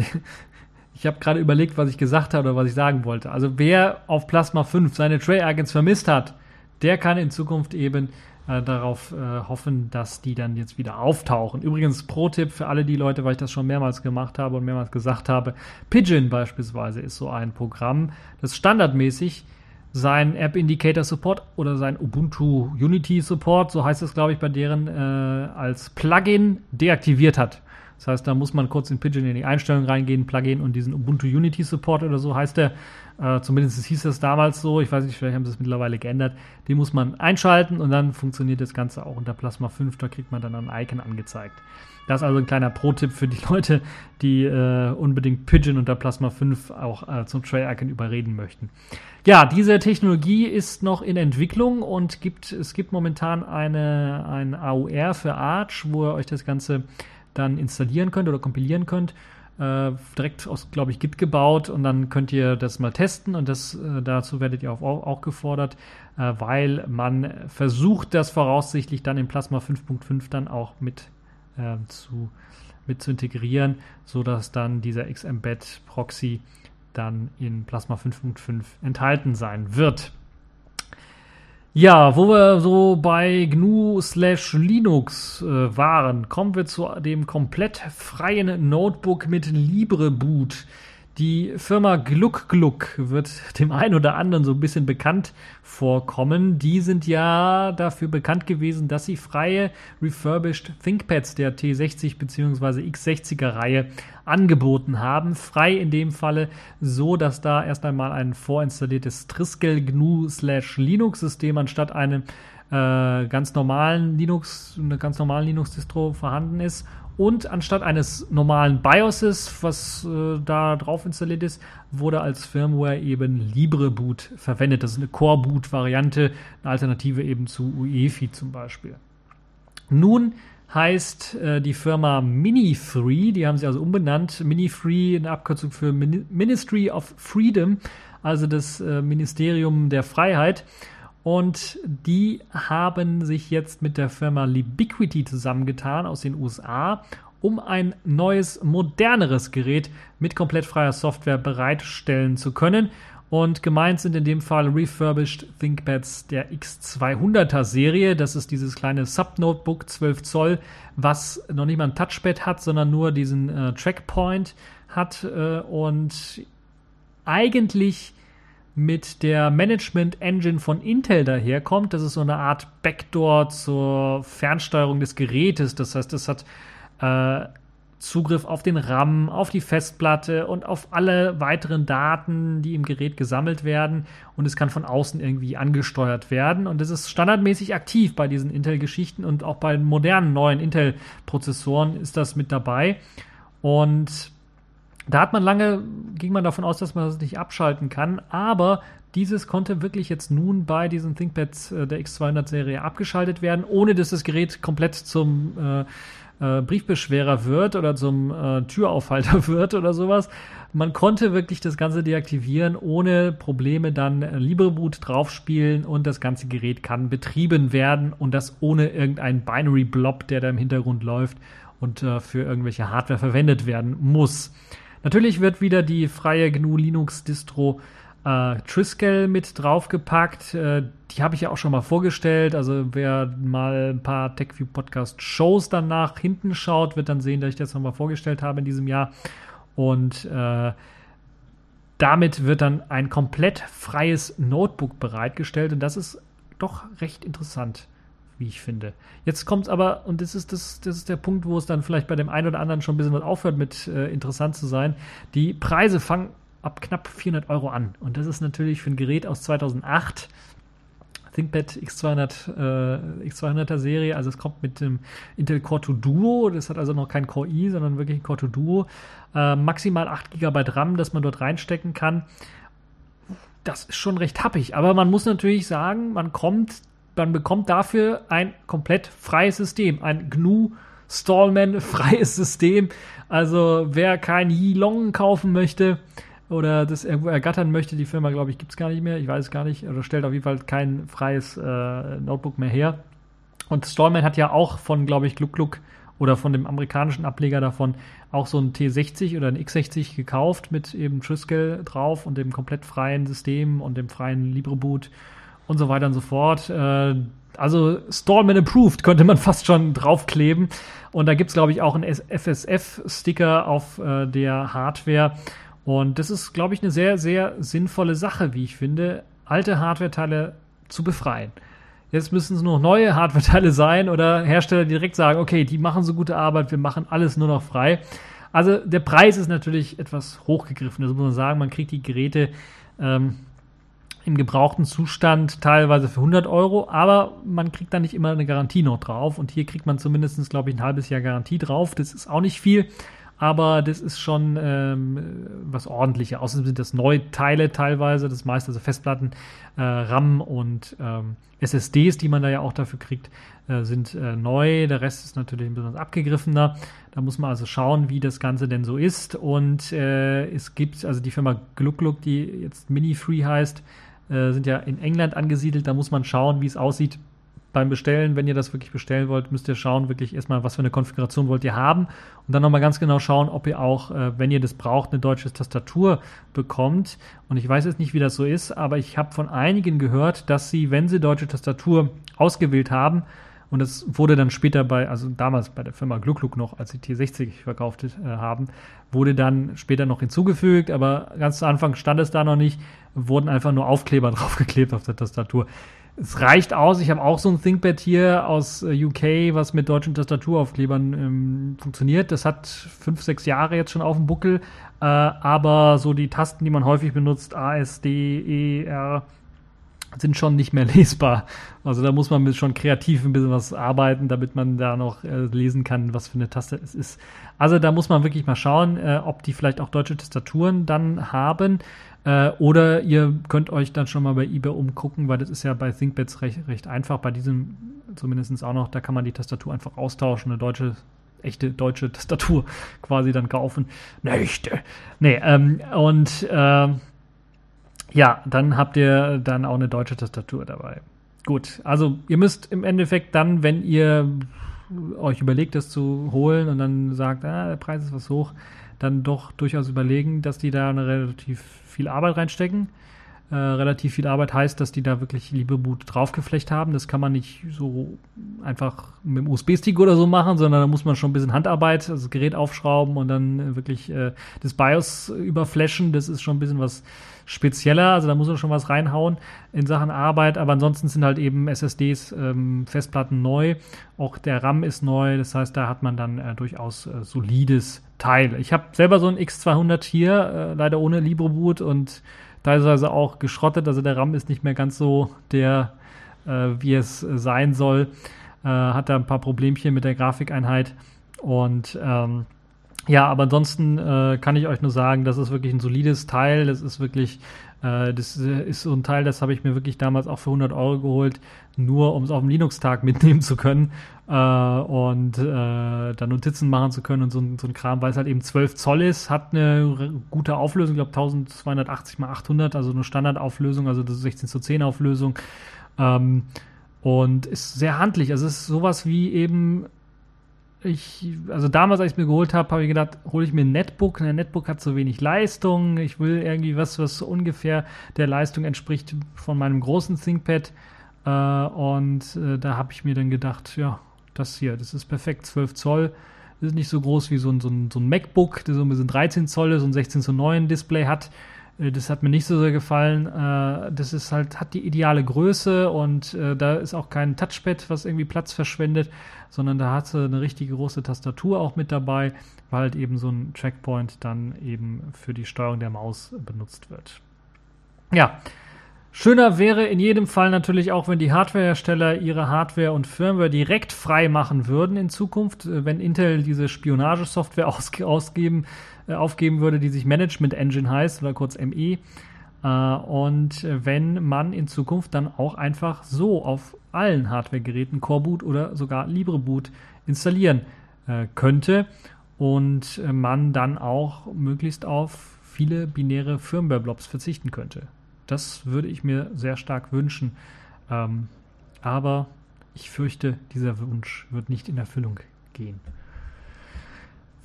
[LAUGHS] ich habe gerade überlegt, was ich gesagt habe oder was ich sagen wollte. Also wer auf Plasma 5 seine Tray Agents vermisst hat, der kann in Zukunft eben äh, darauf äh, hoffen, dass die dann jetzt wieder auftauchen. Übrigens, Pro-Tipp für alle die Leute, weil ich das schon mehrmals gemacht habe und mehrmals gesagt habe, Pigeon beispielsweise ist so ein Programm, das standardmäßig sein App Indicator Support oder sein Ubuntu Unity Support, so heißt es glaube ich bei deren, äh, als Plugin deaktiviert hat. Das heißt, da muss man kurz in Pigeon in die Einstellungen reingehen, Plugin und diesen Ubuntu Unity Support oder so heißt der. Äh, zumindest hieß das damals so. Ich weiß nicht, vielleicht haben sie es mittlerweile geändert. Den muss man einschalten und dann funktioniert das Ganze auch unter Plasma 5. Da kriegt man dann ein Icon angezeigt. Das ist also ein kleiner Pro-Tipp für die [LAUGHS] Leute, die äh, unbedingt Pigeon unter Plasma 5 auch äh, zum Tray-Icon überreden möchten. Ja, diese Technologie ist noch in Entwicklung und gibt, es gibt momentan eine, ein AUR für Arch, wo ihr euch das Ganze dann installieren könnt oder kompilieren könnt. Äh, direkt aus, glaube ich, Git gebaut und dann könnt ihr das mal testen und das, äh, dazu werdet ihr auch, auch gefordert, äh, weil man versucht, das voraussichtlich dann in Plasma 5.5 dann auch mit äh, zu, mit zu integrieren, sodass dann dieser XMBed Proxy dann in Plasma 5.5 enthalten sein wird. Ja, wo wir so bei GNU slash Linux äh, waren, kommen wir zu dem komplett freien Notebook mit LibreBoot. Die Firma Gluck Gluck wird dem einen oder anderen so ein bisschen bekannt vorkommen. Die sind ja dafür bekannt gewesen, dass sie freie refurbished ThinkPads der T60 bzw. X60er Reihe angeboten haben. Frei in dem Falle so, dass da erst einmal ein vorinstalliertes Triskel GNU Linux System anstatt einem äh, ganz normalen Linux, eine ganz normalen Linux-Distro vorhanden ist und anstatt eines normalen BIOSes, was äh, da drauf installiert ist, wurde als Firmware eben LibreBoot verwendet. Das ist eine Core-Boot-Variante, eine Alternative eben zu UEFI zum Beispiel. Nun heißt äh, die Firma Mini3, die haben sie also umbenannt. Mini3, eine Abkürzung für Min Ministry of Freedom, also das äh, Ministerium der Freiheit. Und die haben sich jetzt mit der Firma Libiquity zusammengetan aus den USA, um ein neues, moderneres Gerät mit komplett freier Software bereitstellen zu können. Und gemeint sind in dem Fall refurbished ThinkPads der X200er Serie. Das ist dieses kleine Sub-Notebook 12 Zoll, was noch nicht mal ein Touchpad hat, sondern nur diesen äh, Trackpoint hat äh, und eigentlich mit der Management Engine von Intel daherkommt. Das ist so eine Art Backdoor zur Fernsteuerung des Gerätes. Das heißt, es hat äh, Zugriff auf den RAM, auf die Festplatte und auf alle weiteren Daten, die im Gerät gesammelt werden. Und es kann von außen irgendwie angesteuert werden. Und es ist standardmäßig aktiv bei diesen Intel-Geschichten und auch bei modernen neuen Intel-Prozessoren ist das mit dabei. Und da hat man lange, ging man davon aus, dass man das nicht abschalten kann, aber dieses konnte wirklich jetzt nun bei diesen ThinkPads äh, der X200-Serie abgeschaltet werden, ohne dass das Gerät komplett zum äh, äh, Briefbeschwerer wird oder zum äh, Türaufhalter [LAUGHS] wird oder sowas. Man konnte wirklich das Ganze deaktivieren, ohne Probleme dann LibreBoot draufspielen und das ganze Gerät kann betrieben werden und das ohne irgendeinen Binary-Blob, der da im Hintergrund läuft und äh, für irgendwelche Hardware verwendet werden muss. Natürlich wird wieder die freie GNU Linux Distro äh, Triskel mit draufgepackt. Äh, die habe ich ja auch schon mal vorgestellt. Also wer mal ein paar TechView Podcast Shows dann nach hinten schaut, wird dann sehen, dass ich das nochmal vorgestellt habe in diesem Jahr. Und äh, damit wird dann ein komplett freies Notebook bereitgestellt. Und das ist doch recht interessant wie ich finde. Jetzt kommt aber, und das ist, das, das ist der Punkt, wo es dann vielleicht bei dem einen oder anderen schon ein bisschen was aufhört mit äh, interessant zu sein. Die Preise fangen ab knapp 400 Euro an. Und das ist natürlich für ein Gerät aus 2008, ThinkPad X200, äh, X200er Serie, also es kommt mit dem Intel Core 2 Duo, das hat also noch kein Core i, sondern wirklich ein Core 2 Duo, äh, maximal 8 GB RAM, das man dort reinstecken kann. Das ist schon recht happig, aber man muss natürlich sagen, man kommt man bekommt dafür ein komplett freies System, ein GNU Stallman [LAUGHS] freies System. Also wer kein Yilong kaufen möchte oder das irgendwo ergattern möchte, die Firma glaube ich gibt es gar nicht mehr, ich weiß es gar nicht, oder stellt auf jeden Fall kein freies äh, Notebook mehr her. Und Stallman hat ja auch von glaube ich Gluck Gluck oder von dem amerikanischen Ableger davon auch so ein T60 oder ein X60 gekauft mit eben Triskel drauf und dem komplett freien System und dem freien LibreBoot und so weiter und so fort. Äh, also Stallman Approved könnte man [LAUGHS] fast schon draufkleben. Und da gibt es, glaube ich, auch einen FSF-Sticker auf äh, der Hardware. Und das ist, glaube ich, eine sehr, sehr sinnvolle Sache, wie ich finde, alte Hardware-Teile zu befreien. Jetzt müssen es nur neue Hardware-Teile sein oder Hersteller direkt sagen, okay, die machen so gute Arbeit, wir machen alles nur noch frei. Also der Preis ist natürlich etwas hochgegriffen. Das muss man sagen, man kriegt die Geräte ähm, im gebrauchten Zustand teilweise für 100 Euro, aber man kriegt da nicht immer eine Garantie noch drauf. Und hier kriegt man zumindest, glaube ich, ein halbes Jahr Garantie drauf. Das ist auch nicht viel, aber das ist schon ähm, was ordentlicher. Außerdem sind das neue Teile teilweise, das meiste, also Festplatten, äh, RAM und ähm, SSDs, die man da ja auch dafür kriegt, äh, sind äh, neu. Der Rest ist natürlich ein bisschen abgegriffener. Da muss man also schauen, wie das Ganze denn so ist. Und äh, es gibt also die Firma Gluck Gluck, die jetzt Mini Free heißt, äh, sind ja in England angesiedelt. Da muss man schauen, wie es aussieht beim Bestellen. Wenn ihr das wirklich bestellen wollt, müsst ihr schauen, wirklich erstmal, was für eine Konfiguration wollt ihr haben. Und dann nochmal ganz genau schauen, ob ihr auch, äh, wenn ihr das braucht, eine deutsche Tastatur bekommt. Und ich weiß jetzt nicht, wie das so ist, aber ich habe von einigen gehört, dass sie, wenn sie deutsche Tastatur ausgewählt haben, Und das wurde dann später bei, also damals bei der Firma Gluck noch, als sie T60 verkauft äh, haben, wurde dann später noch hinzugefügt, aber ganz zu Anfang stand es da noch nicht, wurden einfach nur Aufkleber [LAUGHS] draufgeklebt auf der Tastatur. Es reicht aus, ich habe auch so ein ThinkPad hier aus äh, UK, was mit deutschen Tastaturaufklebern ähm, funktioniert. Das hat fünf, sechs Jahre jetzt schon auf dem Buckel, äh, aber so die Tasten, die man häufig benutzt, A, S, D, E, R, sind schon nicht mehr [LAUGHS] lesbar. Also da muss man schon kreativ ein bisschen was arbeiten, damit man da noch äh, lesen kann, was für eine Taste es ist. Also da muss man wirklich mal schauen, äh, ob die vielleicht auch deutsche Tastaturen dann haben. Äh, oder ihr könnt euch dann schon mal bei eBay umgucken, weil das ist ja bei ThinkPads recht, recht einfach. Bei diesem zumindest auch noch, da kann man die Tastatur einfach austauschen, eine deutsche echte deutsche Tastatur [LAUGHS] quasi dann kaufen. Nächte. Nee, ähm, und äh, ja, dann habt ihr dann auch eine deutsche Tastatur dabei. Gut, also ihr müsst im Endeffekt dann, wenn ihr euch überlegt, das zu holen und dann sagt, ah, der Preis ist was hoch, dann doch durchaus überlegen, dass die da eine relativ viel Arbeit reinstecken. Äh, relativ viel Arbeit heißt, dass die da wirklich Libreboot draufgeflecht haben. Das kann man nicht so einfach mit dem USB-Stick oder so machen, sondern da muss man schon ein bisschen Handarbeit, also das Gerät aufschrauben und dann wirklich äh, das BIOS überflashen. Das ist schon ein bisschen was spezieller, also da muss man schon was reinhauen in Sachen Arbeit, aber ansonsten sind halt eben SSDs, ähm, Festplatten neu, auch der RAM ist neu, das heißt, da hat man dann äh, durchaus äh, solides Teil. Ich habe selber so ein X200 hier, äh, leider ohne LibreBoot und teilweise auch geschrottet, also der RAM ist nicht mehr ganz so der, äh, wie es sein soll, äh, hat da ein paar Problemchen mit der Grafikeinheit und ähm, ja, aber ansonsten äh, kann ich euch nur sagen, das ist wirklich ein solides Teil. Das ist wirklich, äh, das ist so ein Teil, das habe ich mir wirklich damals auch für 100 Euro geholt, nur um es auf dem Linux-Tag [LAUGHS] mitnehmen zu können äh, und äh, da Notizen machen zu können und so, so ein Kram, weil es halt eben 12 Zoll ist, hat eine gute Auflösung, ich glaube 1280 mal 800, also eine Standardauflösung, also das ist 16 zu 10 Auflösung. Ähm, und ist sehr handlich. Also es ist sowas wie eben ich, also damals, als ich mir geholt habe, habe ich gedacht, hole ich mir ein Netbook. Ein Netbook hat so wenig Leistung. Ich will irgendwie was, was ungefähr der Leistung entspricht von meinem großen ThinkPad. Äh, und äh, da habe ich mir dann gedacht, ja, das hier, das ist perfekt, 12 Zoll. Das ist nicht so groß wie so ein, so ein, so ein MacBook, der so ein bisschen 13 Zoll ist und 16 zu 9 Display hat. Äh, das hat mir nicht so sehr gefallen. Das ist halt, hat die ideale Größe und da ist auch kein Touchpad, was irgendwie Platz verschwendet, sondern da hat sie eine richtig große Tastatur auch mit dabei, weil halt eben so ein Checkpoint dann eben für die Steuerung der Maus benutzt wird. Ja, Schöner wäre in jedem Fall natürlich auch, wenn die Hardwarehersteller ihre Hardware und Firmware direkt frei machen würden in Zukunft, wenn Intel diese Spionagesoftware [LAUGHS] ausgeben äh, aufgeben würde, die sich Management Engine heißt oder kurz ME. Äh, und wenn man in Zukunft dann auch einfach so auf allen Hardware-Geräten Coreboot oder sogar LibreBoot installieren äh, könnte und man dann auch möglichst auf viele binäre Firmware-Blobs verzichten könnte. Das würde ich mir sehr stark wünschen. Ähm, aber ich fürchte, dieser Wunsch wird nicht in Erfüllung gehen.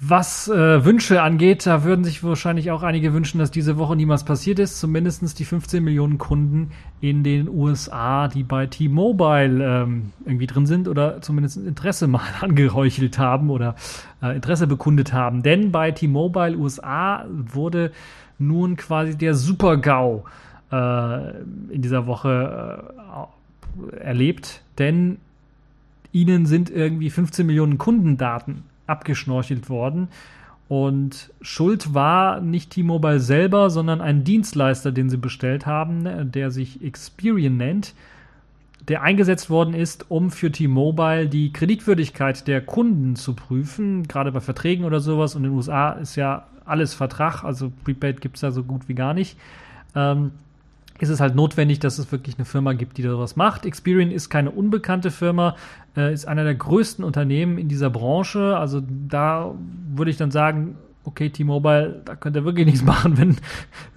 Was äh, Wünsche angeht, da würden sich wahrscheinlich auch einige wünschen, dass diese Woche niemals passiert ist. Zumindest die 15 Millionen Kunden in den USA, die bei T-Mobile ähm, irgendwie drin sind oder zumindest Interesse [LAUGHS] mal angeheuchelt haben oder äh, Interesse bekundet haben. Denn bei T-Mobile USA wurde nun quasi der Super-GAU äh, in dieser Woche äh, erlebt. Denn ihnen sind irgendwie 15 Millionen Kundendaten abgeschnorchelt worden. Und Schuld war nicht T-Mobile selber, sondern ein Dienstleister, den sie bestellt haben, der sich Experian nennt, der eingesetzt worden ist, um für T-Mobile die Kreditwürdigkeit der Kunden zu prüfen, gerade bei Verträgen oder sowas. Und in den USA ist ja alles Vertrag, also Prepaid gibt es da so gut wie gar nicht. Ähm, ist es halt notwendig, dass es wirklich eine Firma gibt, die da was macht. Experian ist keine unbekannte Firma, äh, ist einer der größten Unternehmen in dieser Branche. Also da würde ich dann sagen, okay, T-Mobile, da könnt ihr wirklich [LAUGHS] nichts machen. Wenn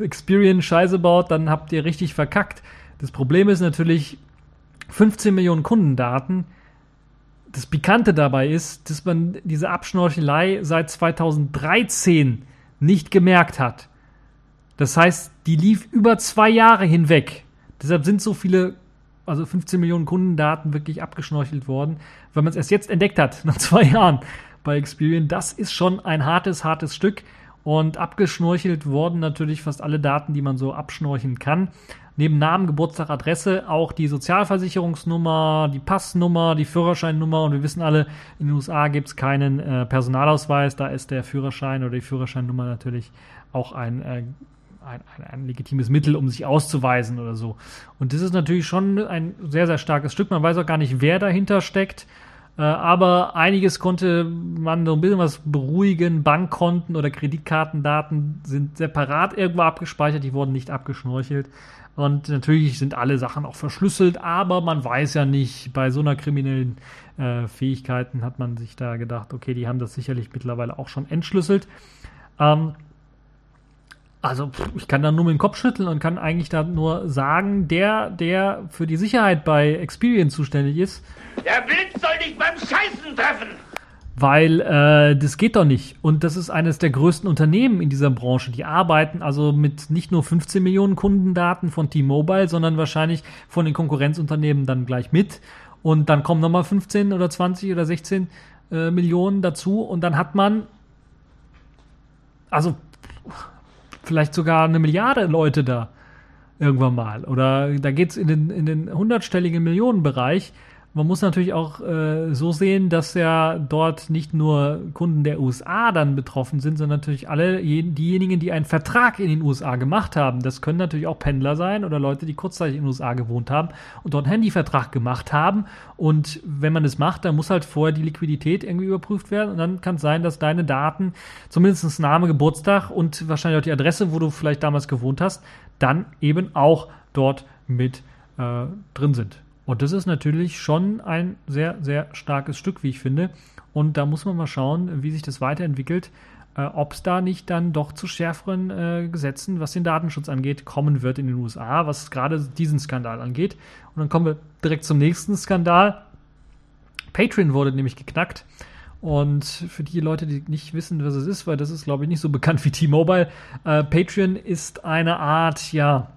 Experian Scheiße baut, dann habt ihr richtig verkackt. Das Problem ist natürlich 15 Millionen Kundendaten. Das Pikante dabei ist, dass man diese Abschnorchelei seit 2013 nicht gemerkt hat. Das heißt, die lief über zwei Jahre hinweg. Deshalb sind so viele also 15 Millionen Kundendaten wirklich abgeschnorchelt worden. Wenn man es erst jetzt entdeckt hat, [LAUGHS] nach zwei Jahren bei Experian, das ist schon ein hartes, hartes Stück. Und abgeschnorchelt wurden natürlich fast alle Daten, die man so abschnorcheln kann. Neben Namen, Geburtstag, Adresse auch die Sozialversicherungsnummer, die Passnummer, die Führerscheinnummer. Und wir wissen alle, in den USA gibt es keinen äh, Personalausweis. Da ist der Führerschein oder die Führerscheinnummer natürlich auch ein äh, ein, ein, ein, legitimes Mittel, um sich auszuweisen oder so. Und das ist natürlich schon ein sehr, sehr starkes Stück. Man weiß auch gar nicht, wer dahinter steckt. Äh, aber einiges konnte man so ein bisschen was beruhigen. Bankkonten oder Kreditkartendaten sind separat irgendwo abgespeichert, die wurden nicht abgeschnorchelt. Und natürlich sind alle Sachen auch verschlüsselt, aber man weiß ja nicht, bei so einer kriminellen äh, Fähigkeiten hat man sich da gedacht, okay, die haben das sicherlich mittlerweile auch schon entschlüsselt. Ähm, also ich kann da nur mit dem Kopf schütteln und kann eigentlich da nur sagen, der, der für die Sicherheit bei Experience zuständig ist. Der Blitz soll dich beim Scheißen treffen! Weil äh, das geht doch nicht. Und das ist eines der größten Unternehmen in dieser Branche. Die arbeiten also mit nicht nur 15 Millionen Kundendaten von T-Mobile, sondern wahrscheinlich von den Konkurrenzunternehmen dann gleich mit. Und dann kommen nochmal 15 oder 20 oder 16 äh, Millionen dazu. Und dann hat man, also vielleicht sogar eine Milliarde Leute da irgendwann mal. Oder da geht es in den, in den hundertstelligen Millionenbereich man muss natürlich auch äh, so sehen, dass ja dort nicht nur Kunden der USA dann betroffen sind, sondern natürlich alle diejenigen, die einen Vertrag in den USA gemacht haben. Das können natürlich auch Pendler sein oder Leute, die kurzzeitig in den USA gewohnt haben und dort einen Handyvertrag gemacht haben. Und wenn man das macht, dann muss halt vorher die Liquidität irgendwie überprüft werden. Und dann kann es sein, dass deine Daten, zumindest Name, Geburtstag und wahrscheinlich auch die Adresse, wo du vielleicht damals gewohnt hast, dann eben auch dort mit äh, drin sind. Und das ist natürlich schon ein sehr, sehr starkes Stück, wie ich finde. Und da muss man mal schauen, wie sich das weiterentwickelt, äh, ob es da nicht dann doch zu schärferen äh, Gesetzen, was den Datenschutz angeht, kommen wird in den USA, was gerade diesen Skandal angeht. Und dann kommen wir direkt zum nächsten Skandal. Patreon wurde nämlich geknackt. Und für die Leute, die nicht wissen, was es ist, weil das ist, glaube ich, nicht so [LAUGHS] bekannt wie T-Mobile, äh, Patreon ist eine Art, ja,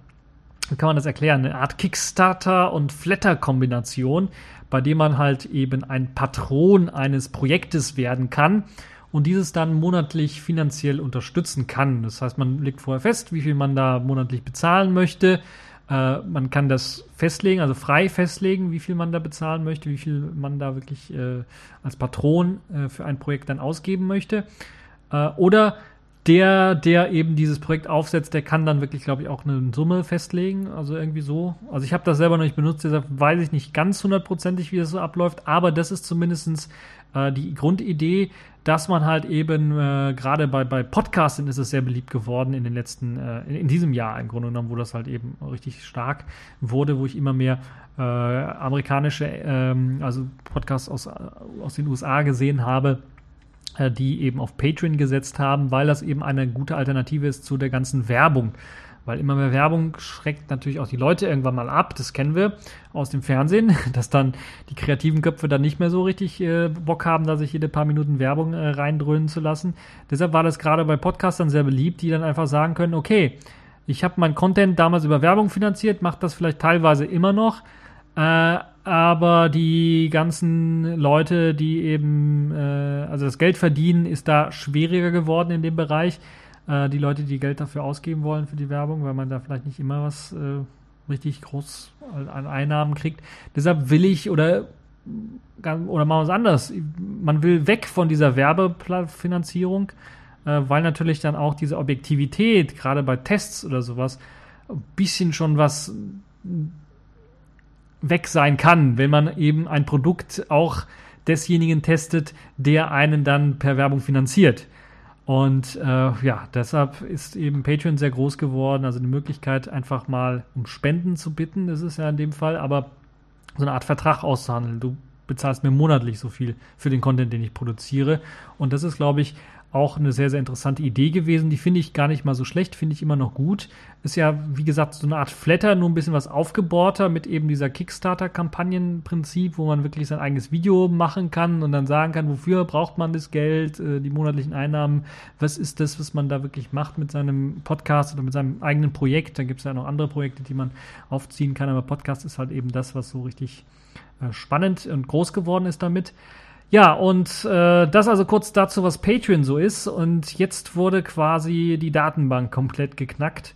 wie kann man das erklären? Eine Art Kickstarter- und Flatter-Kombination, bei dem man halt eben ein Patron eines Projektes werden kann und dieses dann monatlich finanziell unterstützen kann. Das heißt, man legt vorher fest, wie viel man da monatlich bezahlen möchte. Äh, man kann das festlegen, also frei festlegen, wie viel man da bezahlen möchte, wie viel man da wirklich äh, als Patron äh, für ein Projekt dann ausgeben möchte. Äh, oder der, der eben dieses Projekt aufsetzt, der kann dann wirklich, glaube ich, auch eine Summe festlegen. Also irgendwie so. Also ich habe das selber noch nicht benutzt, deshalb weiß ich nicht ganz hundertprozentig, wie das so abläuft. Aber das ist zumindestens äh, die Grundidee, dass man halt eben äh, gerade bei, bei Podcasting ist es sehr beliebt geworden in den letzten, äh, in, in, diesem Jahr im Grunde genommen, wo das halt eben richtig stark wurde, wo ich immer mehr äh, amerikanische, ähm, also Podcasts aus, aus den USA gesehen habe die eben auf Patreon gesetzt haben, weil das eben eine gute Alternative ist zu der ganzen Werbung. Weil immer mehr Werbung schreckt natürlich auch die Leute irgendwann mal ab. Das kennen wir aus dem Fernsehen, [LAUGHS] dass dann die kreativen Köpfe dann nicht mehr so richtig äh, Bock haben, da sich jede paar Minuten Werbung äh, reindröhnen zu lassen. Deshalb war das gerade bei Podcastern sehr beliebt, die dann einfach sagen können, okay, ich habe mein Content damals über Werbung finanziert, mache das vielleicht teilweise immer noch, äh, aber die ganzen Leute, die eben, äh, also das Geld verdienen, ist da schwieriger geworden in dem Bereich. Äh, die Leute, die Geld dafür ausgeben wollen für die Werbung, weil man da vielleicht nicht immer was äh, richtig groß an Einnahmen kriegt. Deshalb will ich oder oder mal was anderes. Man will weg von dieser Werbefinanzierung, äh, weil natürlich dann auch diese Objektivität, gerade bei Tests oder sowas, ein bisschen schon was weg sein kann, wenn man eben ein Produkt auch desjenigen testet, der einen dann per Werbung finanziert. Und äh, ja, deshalb ist eben Patreon sehr groß geworden. Also die Möglichkeit, einfach mal um Spenden zu bitten, das ist ja in dem Fall, aber so eine Art Vertrag auszuhandeln. Du bezahlst mir monatlich so viel für den Content, den ich produziere. Und das ist, glaube ich, auch eine sehr, sehr interessante Idee gewesen. Die finde ich gar nicht mal so schlecht, finde ich immer noch gut. Ist ja, wie gesagt, so eine Art Flatter, nur ein bisschen was aufgebohrter mit eben dieser Kickstarter-Kampagnenprinzip, wo man wirklich sein eigenes Video machen kann und dann sagen kann, wofür braucht man das Geld, äh, die monatlichen Einnahmen, was ist das, was man da wirklich macht mit seinem Podcast oder mit seinem eigenen Projekt. Da gibt es ja noch andere Projekte, die man aufziehen kann, aber Podcast ist halt eben das, was so richtig äh, spannend und groß geworden ist damit. Ja, und äh, das also kurz dazu, was Patreon so ist. Und jetzt wurde quasi die Datenbank komplett geknackt.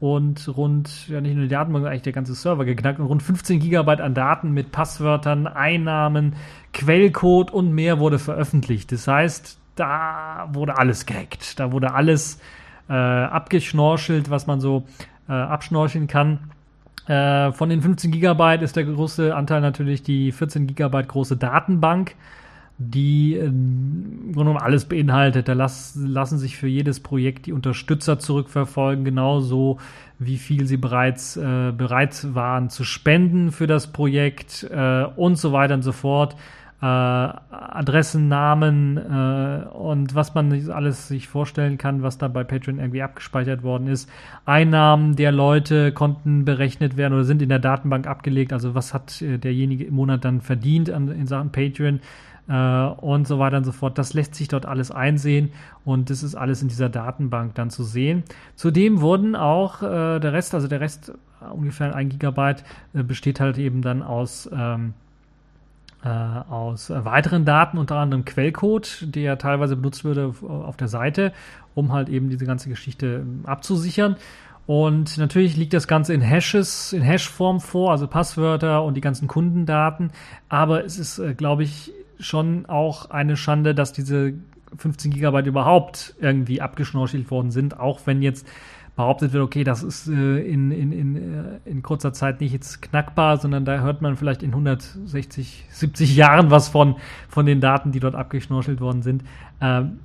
Und rund, ja nicht nur die Datenbank, eigentlich der ganze Server geknackt. Und rund 15 Gigabyte an Daten mit Passwörtern, Einnahmen, Quellcode und mehr wurde veröffentlicht. Das heißt, da wurde alles gehackt. Da wurde alles äh, abgeschnorchelt, was man so äh, abschnorcheln kann. Äh, von den 15 Gigabyte ist der große Anteil natürlich die 14 Gigabyte große Datenbank die äh, im alles beinhaltet. Da las, lassen sich für jedes Projekt die Unterstützer zurückverfolgen, genauso wie viel sie bereits äh, bereit waren zu spenden für das Projekt äh, und so weiter und so fort. Äh, Adressen, Namen äh, und was man alles sich vorstellen kann, was da bei Patreon irgendwie abgespeichert worden ist. Einnahmen der Leute konnten berechnet werden oder sind in der Datenbank abgelegt. Also was hat äh, derjenige im Monat dann verdient an, in Sachen Patreon äh, und so weiter und so fort. Das lässt sich dort alles einsehen und das ist alles in dieser Datenbank dann zu sehen. Zudem wurden auch äh, der Rest, also der Rest ungefähr ein Gigabyte, äh, besteht halt eben dann aus ähm, äh, aus weiteren Daten, unter anderem Quellcode, der teilweise benutzt würde auf der Seite, um halt eben diese ganze Geschichte ähm, abzusichern. Und natürlich liegt das Ganze in Hashes, in Hashform vor, also Passwörter und die ganzen Kundendaten. Aber es ist, äh, glaube ich, schon auch eine Schande, dass diese 15 Gigabyte überhaupt irgendwie abgeschnorchelt worden sind, auch wenn jetzt behauptet wird, okay, das ist äh, in, in, in, äh, in kurzer Zeit nicht jetzt knackbar, sondern da hört man vielleicht in 160, 70 Jahren was von, von den Daten, die dort abgeschnorchelt worden sind. Ähm,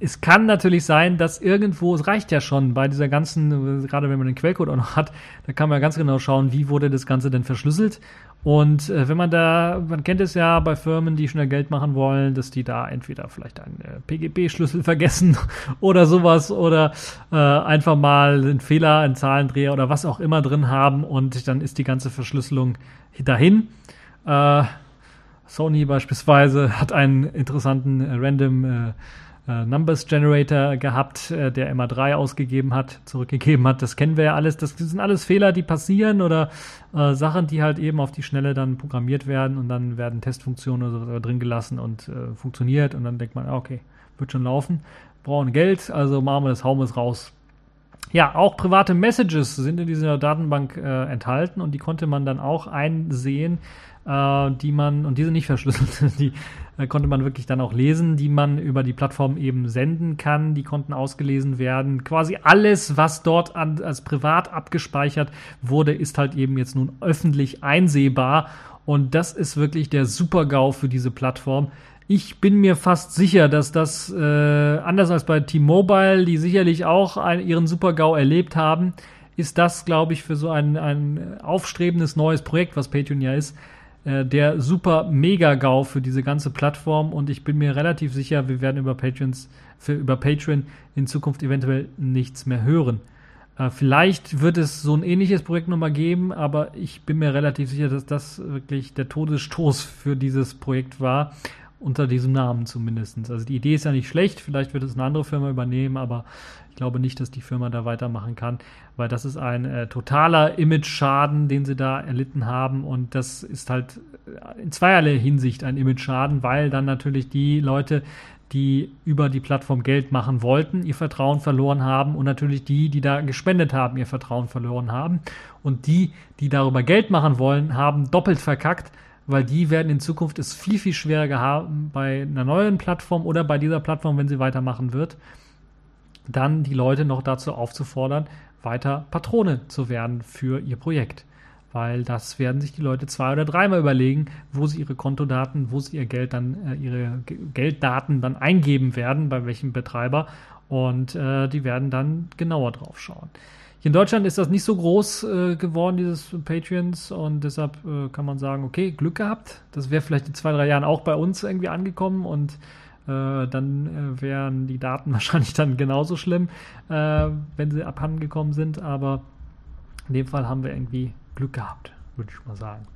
es kann natürlich sein, dass irgendwo, es reicht ja schon bei dieser ganzen, gerade wenn man den Quellcode auch noch hat, da kann man ganz genau schauen, wie wurde das Ganze denn verschlüsselt. Und äh, wenn man da, man kennt es ja bei Firmen, die schnell Geld machen wollen, dass die da entweder vielleicht einen äh, PGB-Schlüssel [LAUGHS] vergessen oder sowas oder äh, einfach mal einen Fehler, einen Zahlendreher oder was auch immer drin haben und dann ist die ganze Verschlüsselung dahin. Äh, Sony beispielsweise hat einen interessanten äh, Random äh, Numbers Generator gehabt, äh, der MA3 ausgegeben hat, zurückgegeben hat. Das kennen wir ja alles. Das, sind alles Fehler, die passieren oder äh, Sachen, die halt eben auf die Schnelle dann programmiert werden und dann werden Testfunktionen oder so drin gelassen und äh, funktioniert und dann denkt man, okay, wird schon laufen. Brauchen Geld, also machen wir das, hauen wir es raus. Ja, auch private Messages sind in dieser Datenbank äh, enthalten und die konnte man dann auch einsehen, äh, die man, und diese nicht verschlüsselt, [LAUGHS] die äh, konnte man wirklich dann auch lesen, die man über die Plattform eben senden kann. Die konnten ausgelesen werden. Quasi alles, was dort an, als privat abgespeichert wurde, ist halt eben jetzt nun öffentlich einsehbar. Und das ist wirklich der Super-GAU für diese Plattform. Ich bin mir fast sicher, dass das äh, anders als bei T-Mobile, die sicherlich auch ein, ihren Super-GAU erlebt haben, ist das, glaube ich, für so ein, ein aufstrebendes neues Projekt, was Patreon ja ist, äh, der super Mega-GAU für diese ganze Plattform und ich bin mir relativ sicher, wir werden über Patreons, für, über Patreon in Zukunft eventuell nichts mehr hören. Äh, vielleicht wird es so ein ähnliches Projekt nochmal geben, aber ich bin mir relativ sicher, dass das wirklich der Todesstoß für dieses Projekt war, unter diesem Namen zumindest. Also die Idee ist ja nicht schlecht, vielleicht wird es eine andere Firma übernehmen, aber ich glaube nicht, dass die Firma da weitermachen kann, weil das ist ein äh, totaler Image-Schaden, den sie da erlitten haben. Und das ist halt äh, in zweierlei Hinsicht ein Image-Schaden, weil dann natürlich die Leute, die über die Plattform Geld machen wollten, ihr Vertrauen verloren haben und natürlich die, die da gespendet haben, ihr Vertrauen verloren haben. Und die, die darüber Geld machen wollen, haben doppelt verkackt, weil die werden in Zukunft es viel, viel schwieriger haben bei einer neuen Plattform oder bei dieser Plattform, wenn sie weitermachen wird dann die Leute noch dazu aufzufordern, weiter Patrone zu werden für ihr Projekt. Weil das werden sich die Leute zwei oder dreimal überlegen, wo sie ihre Kontodaten, wo sie ihr Geld dann, äh, ihre Gelddaten dann eingeben werden, bei welchem Betreiber. Und äh, die werden dann genauer drauf schauen. Hier in Deutschland ist das nicht so groß äh, geworden, dieses Patreons, und deshalb äh, kann man sagen, okay, Glück gehabt. Das wäre vielleicht in zwei, drei Jahren auch bei uns irgendwie angekommen und Äh, dann äh, wären die Daten [LAUGHS] wahrscheinlich dann genauso schlimm, äh, wenn sie abhandengekommen sind. Aber in dem Fall haben wir irgendwie Glück gehabt, würde ich mal sagen.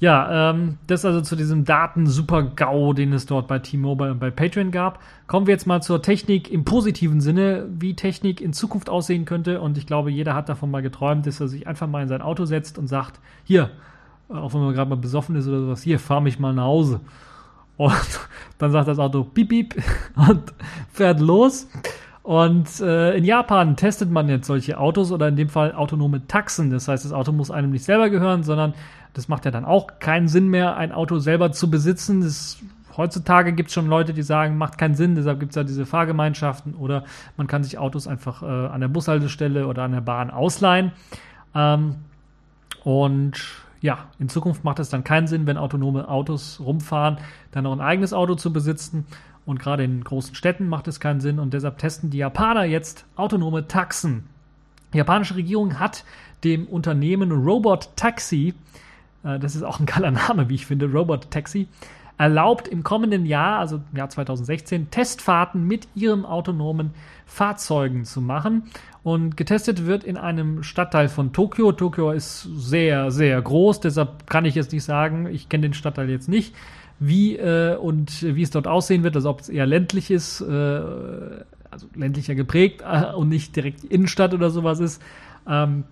Ja, ähm, das also zu diesem Daten-Super-GAU, den es dort bei T-Mobile und bei Patreon gab. Kommen wir jetzt mal zur Technik im positiven Sinne, wie Technik in Zukunft aussehen könnte. Und ich glaube, jeder hat davon mal geträumt, dass er sich einfach mal in sein Auto setzt und sagt, hier, auch wenn man gerade mal besoffen ist oder sowas, hier, fahr mich mal nach Hause. Und [LAUGHS] dann sagt das Auto piep, piep [LAUGHS] und fährt los. Und äh, in Japan testet man jetzt solche Autos oder in dem Fall autonome Taxen. Das heißt, das Auto muss einem nicht selber gehören, sondern das macht ja dann auch keinen Sinn mehr, ein Auto selber zu besitzen. Das, heutzutage gibt es schon Leute, die sagen, macht keinen Sinn, deshalb gibt es ja diese Fahrgemeinschaften oder man kann sich Autos einfach äh, an der Bushaltestelle oder an der Bahn ausleihen. Ähm, und ja, in Zukunft macht es dann keinen Sinn, wenn autonome Autos rumfahren, dann noch ein eigenes Auto zu besitzen. Und gerade in großen Städten macht es keinen Sinn und deshalb testen die Japaner jetzt autonome Taxen. Die japanische Regierung hat dem Unternehmen Robot Taxi, äh, das ist auch ein geiler Name, wie ich finde, Robot Taxi, erlaubt im kommenden Jahr, also im Jahr 2016, Testfahrten mit ihren autonomen Fahrzeugen zu machen. Und getestet wird in einem Stadtteil von Tokio. Tokio ist sehr, sehr groß, deshalb kann ich jetzt nicht sagen, ich kenne den Stadtteil jetzt nicht, wie äh, und wie es dort aussehen wird, also ob es eher ländlich ist, äh, also ländlicher geprägt äh, und nicht direkt Innenstadt oder sowas ist. Ähm,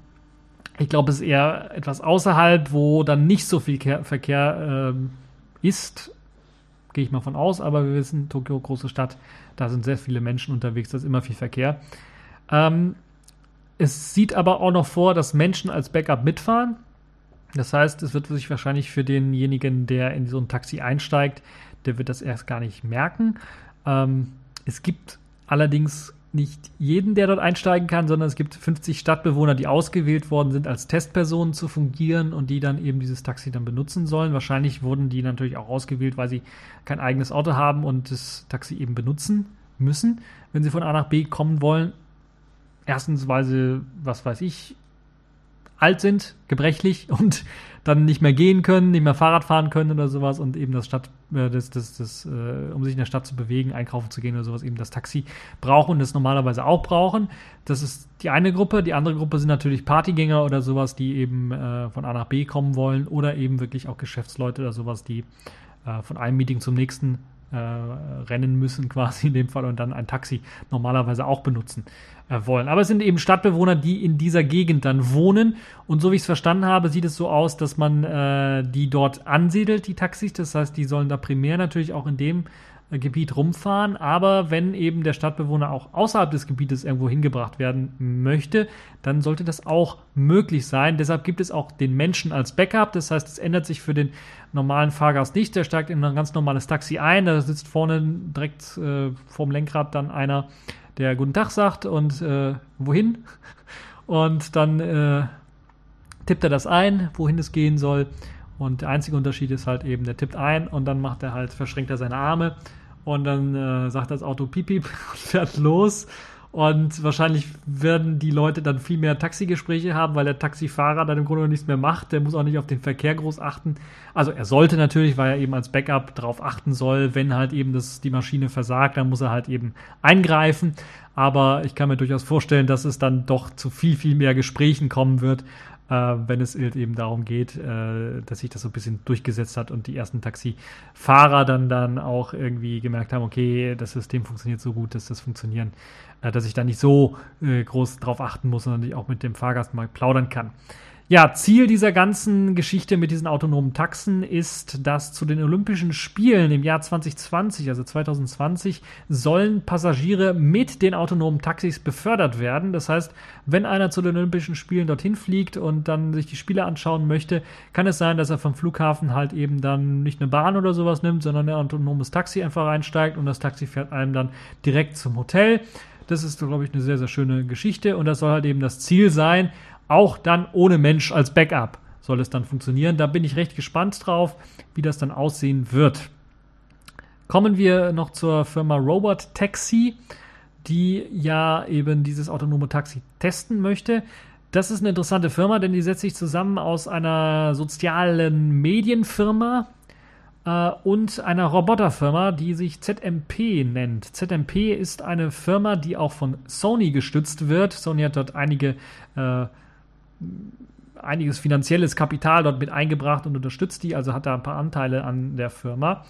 ich glaube, es ist eher etwas außerhalb, wo dann nicht so viel Verkehr ähm, ist gehe ich mal von aus, aber wir wissen, Tokio, große Stadt, da sind sehr viele Menschen unterwegs, da ist immer viel Verkehr. Ähm, es sieht aber auch noch vor, dass Menschen als Backup mitfahren. Das heißt, es wird sich wahrscheinlich für denjenigen, der in so ein Taxi einsteigt, der wird das erst gar nicht merken. Ähm, es gibt allerdings nicht jeden, der dort einsteigen kann, sondern es gibt 50 Stadtbewohner, die ausgewählt worden sind, als Testpersonen zu fungieren und die dann eben dieses Taxi dann benutzen sollen. Wahrscheinlich wurden die natürlich auch ausgewählt, weil sie kein eigenes Auto haben und das Taxi eben benutzen müssen, wenn sie von A nach B kommen wollen. Erstens, weil sie, was weiß ich, alt sind, gebrechlich [LAUGHS] und dann nicht mehr gehen können, nicht mehr Fahrrad fahren können oder sowas und eben das Stadt, äh, das, das, das, äh, um sich in der Stadt zu bewegen, einkaufen zu gehen oder sowas, eben das Taxi brauchen und das normalerweise auch brauchen. Das ist die eine Gruppe. Die andere Gruppe sind natürlich Partygänger oder sowas, die eben äh, von A nach B kommen wollen oder eben wirklich auch Geschäftsleute oder sowas, die äh, von einem Meeting zum nächsten äh, rennen müssen, [LAUGHS] quasi in dem Fall, und dann ein Taxi normalerweise auch benutzen äh, wollen. Aber es sind eben Stadtbewohner, die in dieser Gegend dann wohnen. Und so wie ich es verstanden habe, sieht es so aus, dass man äh, die dort ansiedelt, die Taxis. Das heißt, die sollen da primär natürlich auch in dem Gebiet rumfahren, aber wenn eben der Stadtbewohner auch außerhalb des Gebietes irgendwo hingebracht werden möchte, dann sollte das auch möglich sein. Deshalb gibt es auch den Menschen als Backup. Das heißt, es ändert sich für den normalen Fahrgast nicht. Der steigt in ein ganz normales Taxi ein. Da sitzt vorne direkt äh, vorm Lenkrad dann einer, der Guten Tag sagt und äh, wohin. Und dann äh, tippt er das ein, wohin es gehen soll. Und der einzige Unterschied ist halt eben, der tippt ein und dann macht er halt, verschränkt er seine Arme und dann äh, sagt das Auto piep, piep [LAUGHS] und fährt los. Und wahrscheinlich werden die Leute dann viel mehr Taxigespräche haben, weil der Taxifahrer dann im Grunde nichts mehr macht. Der muss auch nicht auf den Verkehr groß achten. Also er sollte natürlich, weil er eben als Backup darauf achten soll, wenn halt eben das, die Maschine versagt, dann muss er halt eben eingreifen. Aber ich kann mir durchaus vorstellen, dass es dann doch zu viel, viel mehr Gesprächen kommen wird, äh, wenn es halt eben darum geht, äh, dass sich das so ein bisschen durchgesetzt hat und die ersten Taxifahrer dann, dann auch irgendwie gemerkt haben, okay, das System funktioniert so gut, dass das funktionieren, äh, dass ich da nicht so äh, groß drauf achten muss, sondern ich auch mit dem Fahrgast mal plaudern kann. Ja, Ziel dieser ganzen Geschichte mit diesen autonomen Taxen ist, dass zu den Olympischen Spielen im Jahr 2020, also 2020, sollen Passagiere mit den autonomen Taxis befördert werden. Das heißt, wenn einer zu den Olympischen Spielen dorthin fliegt und dann sich die Spiele anschauen möchte, kann es sein, dass er vom Flughafen halt eben dann nicht eine Bahn oder sowas nimmt, sondern ein autonomes Taxi einfach einsteigt und das Taxi fährt einem dann direkt zum Hotel. Das ist, glaube ich, eine sehr, sehr schöne Geschichte und das soll halt eben das Ziel sein, auch dann ohne Mensch als Backup soll es dann funktionieren. Da bin ich recht gespannt drauf, wie das dann aussehen wird. Kommen wir noch zur Firma Robot Taxi, die ja eben dieses autonome Taxi testen möchte. Das ist eine interessante Firma, denn die setzt sich zusammen aus einer sozialen Medienfirma, äh, und einer Roboterfirma, die sich ZMP nennt. ZMP ist eine Firma, die auch von Sony gestützt wird. Sony hat dort einige äh, einiges finanzielles Kapital dort mit eingebracht und unterstützt die, also hat da ein paar Anteile an der Firma.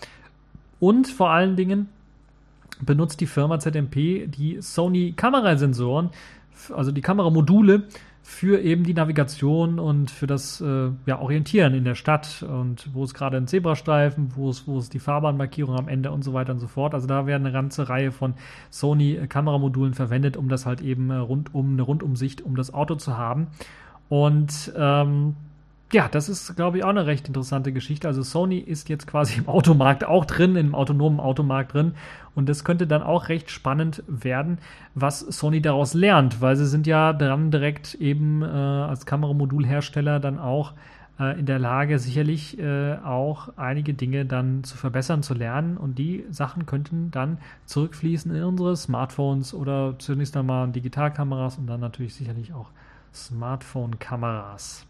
Und vor allen Dingen benutzt die Firma ZMP die Sony Kamerasensoren, also die Kameramodule für eben die Navigation und für das äh, ja, Orientieren in der Stadt und wo es gerade ein Zebrastreifen, wo es, wo es die Fahrbahnmarkierung am Ende und so weiter und so fort. Also da werden eine ganze Reihe von Sony Kameramodulen verwendet, um das halt eben äh, rundum, eine Rundumsicht um das Auto zu haben. Und ähm, ja, das ist, glaube ich, auch eine recht interessante Geschichte. Also Sony ist jetzt quasi im Automarkt auch drin, im autonomen Automarkt drin. Und das könnte dann auch recht spannend werden, was Sony daraus lernt, weil sie sind ja dran direkt eben äh, als Kameramodulhersteller dann auch äh, in der Lage, sicherlich äh, auch einige Dinge dann zu verbessern, zu lernen. Und die Sachen könnten dann zurückfließen in unsere Smartphones oder zunächst einmal Digitalkameras und dann natürlich sicherlich auch Smartphone-Kameras.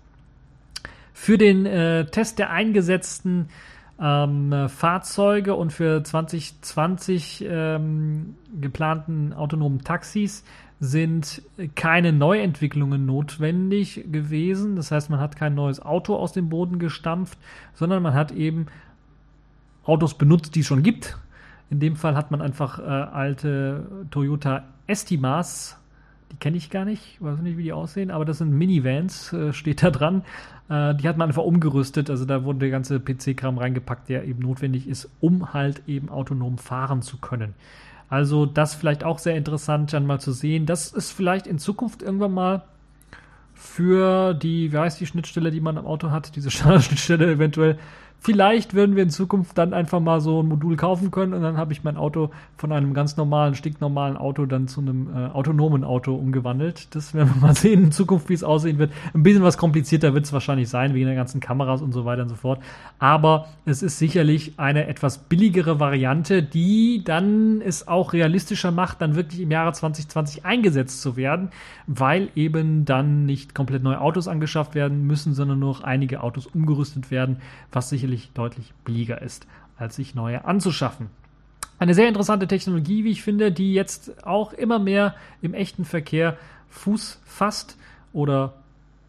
Für den äh, Test der eingesetzten ähm, Fahrzeuge und für 2020 ähm, geplanten autonomen Taxis sind keine Neuentwicklungen notwendig gewesen. Das heißt, man hat kein neues Auto aus dem Boden gestampft, sondern man hat eben Autos benutzt, die es schon gibt. In dem Fall hat man einfach äh, alte Toyota Estimas die kenne ich gar nicht, weiß nicht, wie die aussehen, aber das sind Minivans, äh, steht da dran. Äh, die hat man einfach umgerüstet, also da wurde der ganze PC-Kram reingepackt, der eben notwendig ist, um halt eben autonom fahren zu können. Also das vielleicht auch sehr interessant, dann mal zu sehen. Das ist vielleicht in Zukunft irgendwann mal für die, wie heißt die Schnittstelle, die man am Auto hat, diese [LAUGHS] Standardschnittstelle eventuell Vielleicht würden wir in Zukunft dann einfach mal so ein Modul kaufen können und dann habe ich mein Auto von einem ganz normalen, stinknormalen Auto dann zu einem äh, autonomen Auto umgewandelt. Das werden wir mal [LAUGHS] sehen in Zukunft, wie es aussehen wird. Ein bisschen was komplizierter wird es wahrscheinlich sein, wegen der ganzen Kameras und so weiter und so fort. Aber es ist sicherlich eine etwas billigere Variante, die dann es auch realistischer macht, dann wirklich im Jahre 2020 eingesetzt zu werden, weil eben dann nicht komplett neue Autos angeschafft werden müssen, sondern nur noch einige Autos umgerüstet werden, was sicherlich sicherlich deutlich billiger ist, als sich neue anzuschaffen. Eine sehr interessante Technologie, wie ich finde, die jetzt auch immer mehr im echten Verkehr Fuß fasst oder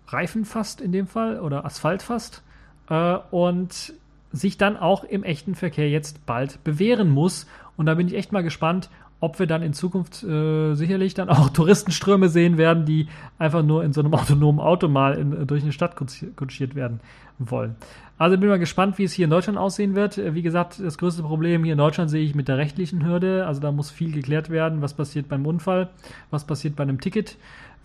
Reifen fasst in dem Fall oder Asphalt fasst äh, und sich dann auch im echten Verkehr jetzt bald bewähren muss. Und da bin ich echt mal gespannt, ob wir dann in Zukunft äh, sicherlich dann auch [LAUGHS] Touristenströme sehen werden, die einfach nur in so einem [LAUGHS] autonomen Auto mal in, durch eine Stadt kutschiert werden wollen. Also bin mal gespannt, wie es hier in Deutschland aussehen wird. Äh, wie gesagt, das größte Problem hier in Deutschland sehe ich mit der rechtlichen Hürde. Also da muss viel geklärt werden. Was passiert beim Unfall? Was passiert bei einem Ticket?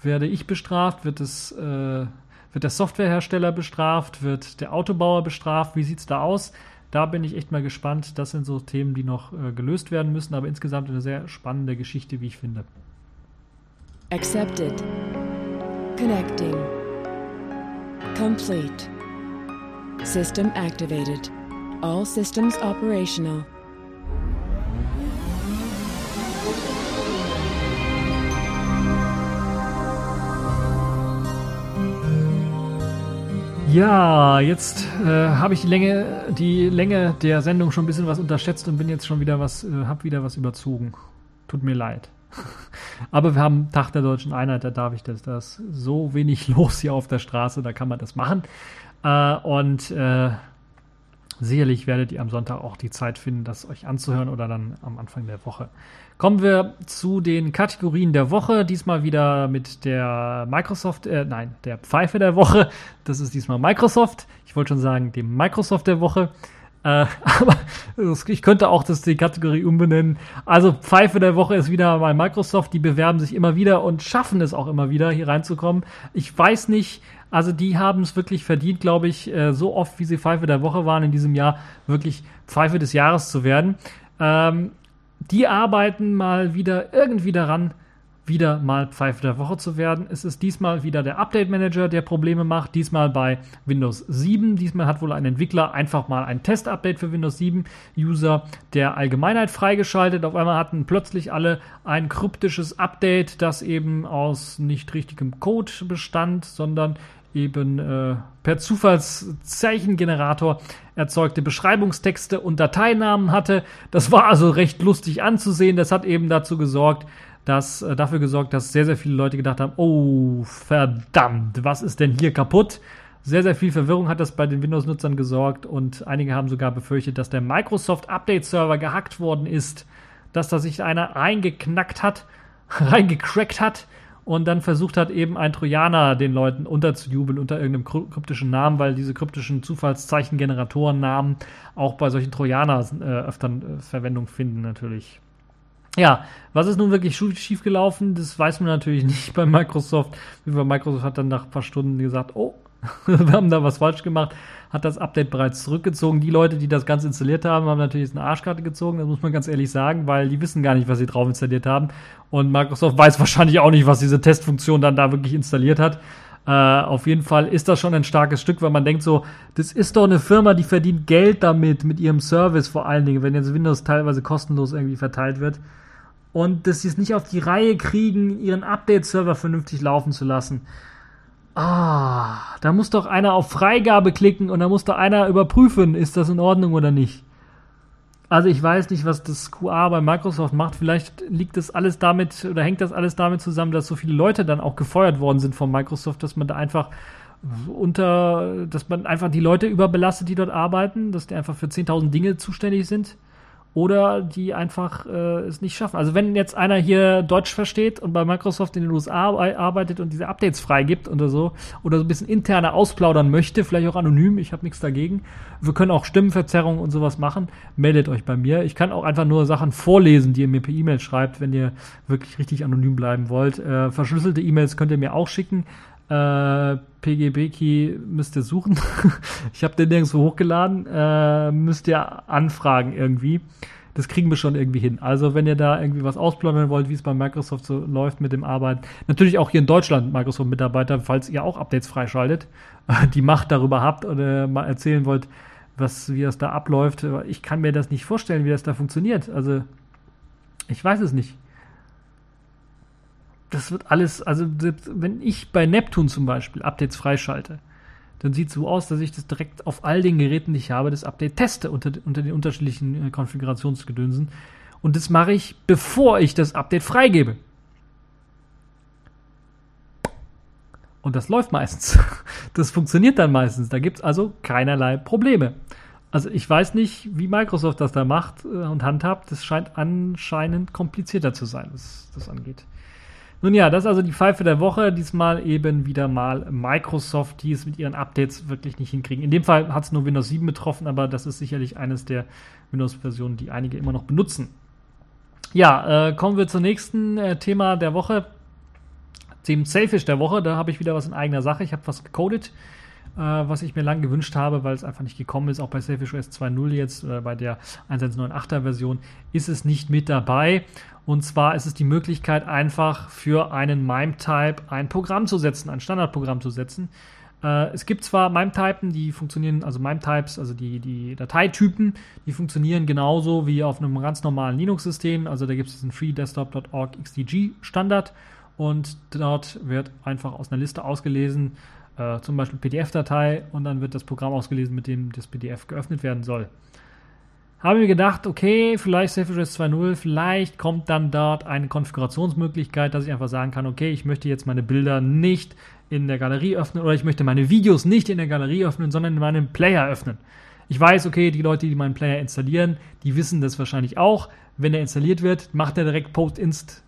Werde ich bestraft? Wird es äh, wird der Softwarehersteller bestraft? Wird der Autobauer bestraft? Wie sieht's da aus? Da bin ich echt mal gespannt. Das sind so Themen, die noch äh, gelöst werden müssen, aber insgesamt eine sehr spannende Geschichte, wie ich finde. Accepted. Connecting. Complete. System activated. All systems operational. Ja, jetzt äh, habe ich die Länge, die Länge der Sendung schon ein bisschen was unterschätzt und bin jetzt schon wieder was, äh, habe wieder was überzogen. Tut mir leid. [LAUGHS] Aber wir haben Tag der deutschen Einheit, da darf ich das. Da ist so wenig [LAUGHS] los hier auf der Straße, da kann man das machen. Äh, und äh, sicherlich werdet ihr am Sonntag auch die Zeit finden, das euch anzuhören oder dann am Anfang der Woche. Kommen wir zu den Kategorien der Woche. Diesmal wieder mit der Microsoft, äh, nein, der Pfeife der Woche. Das ist diesmal Microsoft. Ich wollte schon sagen, dem Microsoft der Woche. Äh, [LAUGHS] aber ich könnte auch das die Kategorie umbenennen. Also Pfeife der Woche ist wieder mal Microsoft. Die bewerben sich immer wieder und schaffen es auch immer wieder, hier reinzukommen. Ich weiß nicht, also die haben es wirklich verdient, glaube ich, äh, so oft wie sie Pfeife der Woche waren in diesem Jahr, wirklich Pfeife des Jahres zu werden. Ähm, die arbeiten mal wieder irgendwie daran, wieder mal Pfeife der Woche zu werden. Es ist diesmal wieder der Update Manager, der Probleme macht. Diesmal bei Windows 7. Diesmal hat wohl ein Entwickler einfach mal ein Test-Update für Windows 7 User der Allgemeinheit freigeschaltet. Auf einmal hatten plötzlich alle ein kryptisches Update, das eben aus nicht richtigem Code bestand, sondern eben äh, per Zufallszeichengenerator erzeugte Beschreibungstexte und Dateinamen hatte. Das war also recht lustig anzusehen. Das hat eben dazu gesorgt, dass äh, dafür gesorgt, dass sehr sehr viele Leute gedacht haben, oh verdammt, was ist denn hier kaputt? Sehr, sehr viel Verwirrung hat das bei den Windows-Nutzern gesorgt und einige haben sogar befürchtet, dass der Microsoft Update-Server gehackt worden ist, dass da sich einer reingeknackt hat, [LAUGHS] reingecrackt hat und dann versucht hat, eben ein Trojaner den Leuten unterzujubeln unter irgendeinem kryptischen Namen, weil diese kryptischen Zufallszeichen-Generatoren-Namen auch bei solchen Trojanern äh, öfter äh, Verwendung finden, natürlich. Ja, was ist nun wirklich schiefgelaufen? Das weiß man natürlich [LAUGHS] nicht bei Microsoft. Microsoft hat dann nach ein paar Stunden gesagt, oh, [LAUGHS] wir haben da was falsch gemacht, hat das Update bereits zurückgezogen. Die Leute, die das Ganze installiert haben, haben natürlich jetzt eine Arschkarte gezogen, das muss man ganz ehrlich sagen, weil die wissen gar nicht, was sie drauf installiert haben. Und Microsoft weiß [LAUGHS] wahrscheinlich auch nicht, was diese Testfunktion dann da wirklich installiert hat. Äh, auf jeden Fall ist das schon ein starkes Stück, weil man denkt so, das ist doch eine Firma, die verdient Geld damit, mit ihrem Service vor allen Dingen, wenn jetzt Windows teilweise kostenlos irgendwie verteilt wird. Und dass sie es nicht auf die Reihe kriegen, ihren Update-Server vernünftig laufen zu lassen. Ah, da muss doch einer auf Freigabe klicken und da muss doch einer überprüfen, ist das in Ordnung oder nicht. Also ich weiß nicht, was das QA bei Microsoft macht. Vielleicht liegt das alles damit oder hängt das alles damit zusammen, dass so viele Leute dann auch gefeuert worden sind von Microsoft, dass man da einfach unter, dass man einfach die Leute überbelastet, die dort arbeiten, dass die einfach für 10.000 Dinge zuständig sind oder die einfach äh, es nicht schaffen. Also wenn jetzt einer hier Deutsch versteht und bei Microsoft in den USA arbeitet und diese Updates freigibt oder so oder so ein bisschen interner ausplaudern möchte, vielleicht auch anonym, ich habe nichts dagegen. Wir können auch Stimmenverzerrungen und sowas machen. Meldet euch bei mir. Ich kann auch einfach nur Sachen vorlesen, die ihr mir per E-Mail schreibt, wenn ihr wirklich richtig anonym bleiben wollt. Äh, verschlüsselte E-Mails könnt ihr mir auch schicken. Äh, PGB-Key müsst ihr suchen. [LAUGHS] ich habe den nirgendwo hochgeladen. Äh, müsst ihr anfragen irgendwie. Das kriegen wir schon irgendwie hin. Also, wenn ihr da irgendwie was ausplaudern wollt, wie es bei Microsoft so läuft mit dem Arbeiten, natürlich auch hier in Deutschland Microsoft-Mitarbeiter, falls ihr auch Updates freischaltet, [LAUGHS] die Macht darüber habt oder mal erzählen wollt, was, wie das da abläuft. Ich kann mir das nicht vorstellen, wie das da funktioniert. Also, ich weiß es nicht das wird alles, also wenn ich bei Neptun zum Beispiel Updates freischalte, dann sieht es so aus, dass ich das direkt auf all den Geräten, die ich habe, das Update teste unter, unter den unterschiedlichen äh, Konfigurationsgedönsen. Und das mache ich, bevor ich das Update freigebe. Und das läuft meistens. [LAUGHS] Das funktioniert dann meistens. Da gibt es also keinerlei Probleme. Also ich weiß nicht, wie Microsoft das da macht äh, und handhabt. Das scheint anscheinend komplizierter zu sein, was das angeht. Nun ja, das ist also die Pfeife der Woche. Diesmal eben wieder mal Microsoft, die es mit ihren Updates wirklich nicht hinkriegen. In dem Fall hat es nur Windows 7 betroffen, aber das ist sicherlich eines der Windows-Versionen, die einige immer noch benutzen. Ja, äh, kommen wir zum nächsten äh, Thema der Woche, dem Selfish der Woche. Da habe ich wieder was in eigener Sache. Ich habe was gecodet, äh, was ich mir lange gewünscht habe, weil es einfach nicht gekommen ist. Auch bei Selfish OS 2.0 jetzt, äh, bei der 1.1.9.8er Version, ist es nicht mit dabei. Und zwar ist es die Möglichkeit, einfach für einen MIME-Type ein Programm zu setzen, ein Standardprogramm zu setzen. Äh, es gibt zwar MIME-Typen, die funktionieren, also MIME-Types, also die, die Dateitypen, die funktionieren genauso wie auf einem ganz normalen Linux-System. Also da gibt es diesen freedesktop.org XDG Standard und dort wird einfach aus einer Liste ausgelesen, äh, zum Beispiel PDF-Datei und dann wird das Programm ausgelesen, mit dem das PDF geöffnet werden soll habe mir gedacht, okay, vielleicht SafeOS 2.0, vielleicht kommt dann dort eine Konfigurationsmöglichkeit, dass ich einfach sagen kann, okay, ich möchte jetzt meine Bilder nicht in der Galerie öffnen oder ich möchte meine Videos nicht in der Galerie öffnen, sondern in meinem Player öffnen. Ich weiß, okay, die Leute, die meinen Player installieren, die wissen das wahrscheinlich auch. Wenn er installiert wird, macht er direkt Post-Inst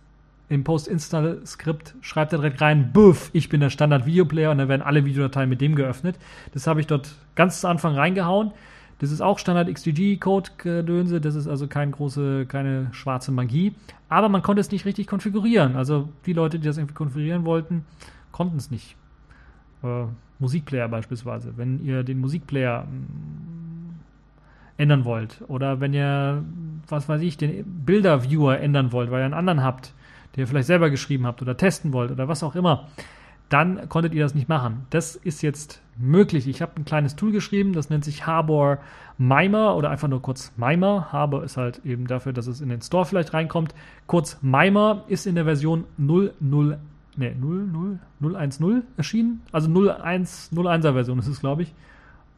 im Post-Install-Skript schreibt er direkt rein, buff, ich bin der Standard-Videoplayer und dann werden alle Videodateien mit dem geöffnet. Das habe ich dort ganz zu Anfang reingehauen. Das ist auch Standard XGG-Code-Gedönse, das ist also keine große, keine schwarze Magie. Aber man konnte es nicht richtig konfigurieren. Also die Leute, die das irgendwie konfigurieren wollten, konnten es nicht. Äh, Musikplayer beispielsweise. Wenn ihr den Musikplayer mm, ändern wollt oder wenn ihr, was weiß ich, den Bilder-Viewer ändern wollt, weil ihr einen anderen habt, den ihr vielleicht selber geschrieben habt oder testen wollt oder was auch immer, dann konntet ihr das nicht machen. Das ist jetzt möglich. Ich habe ein kleines Tool geschrieben, das nennt sich Harbor Mimer oder einfach nur kurz Mimer. Harbor ist halt eben dafür, dass es in den Store vielleicht reinkommt. Kurz Mimer ist in der Version 001 ne, 0, 0, 010 erschienen. Also 01, 01er Version ist es, glaube ich.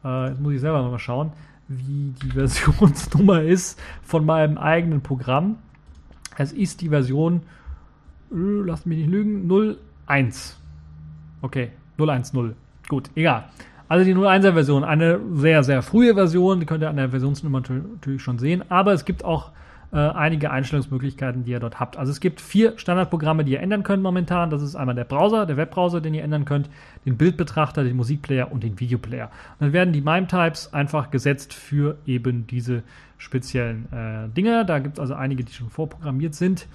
Äh, jetzt muss ich selber mal schauen, wie die [LAUGHS] Versionsnummer ist von meinem eigenen Programm. Es ist die Version, äh, lasst mich nicht lügen, 01. Okay, 010. Gut, egal. Also die 01er Version, eine sehr, sehr frühe Version, die könnt ihr an der Versionsnummer natürlich schon sehen, aber es gibt auch äh, einige Einstellungsmöglichkeiten, die ihr dort habt. Also es gibt vier Standardprogramme, die ihr ändern könnt momentan. Das ist einmal der Browser, der Webbrowser, den ihr ändern könnt, den Bildbetrachter, den Musikplayer und den Videoplayer. Und dann werden die MIME-Types einfach gesetzt für eben diese speziellen äh, Dinge. Da gibt es also einige, die schon vorprogrammiert sind.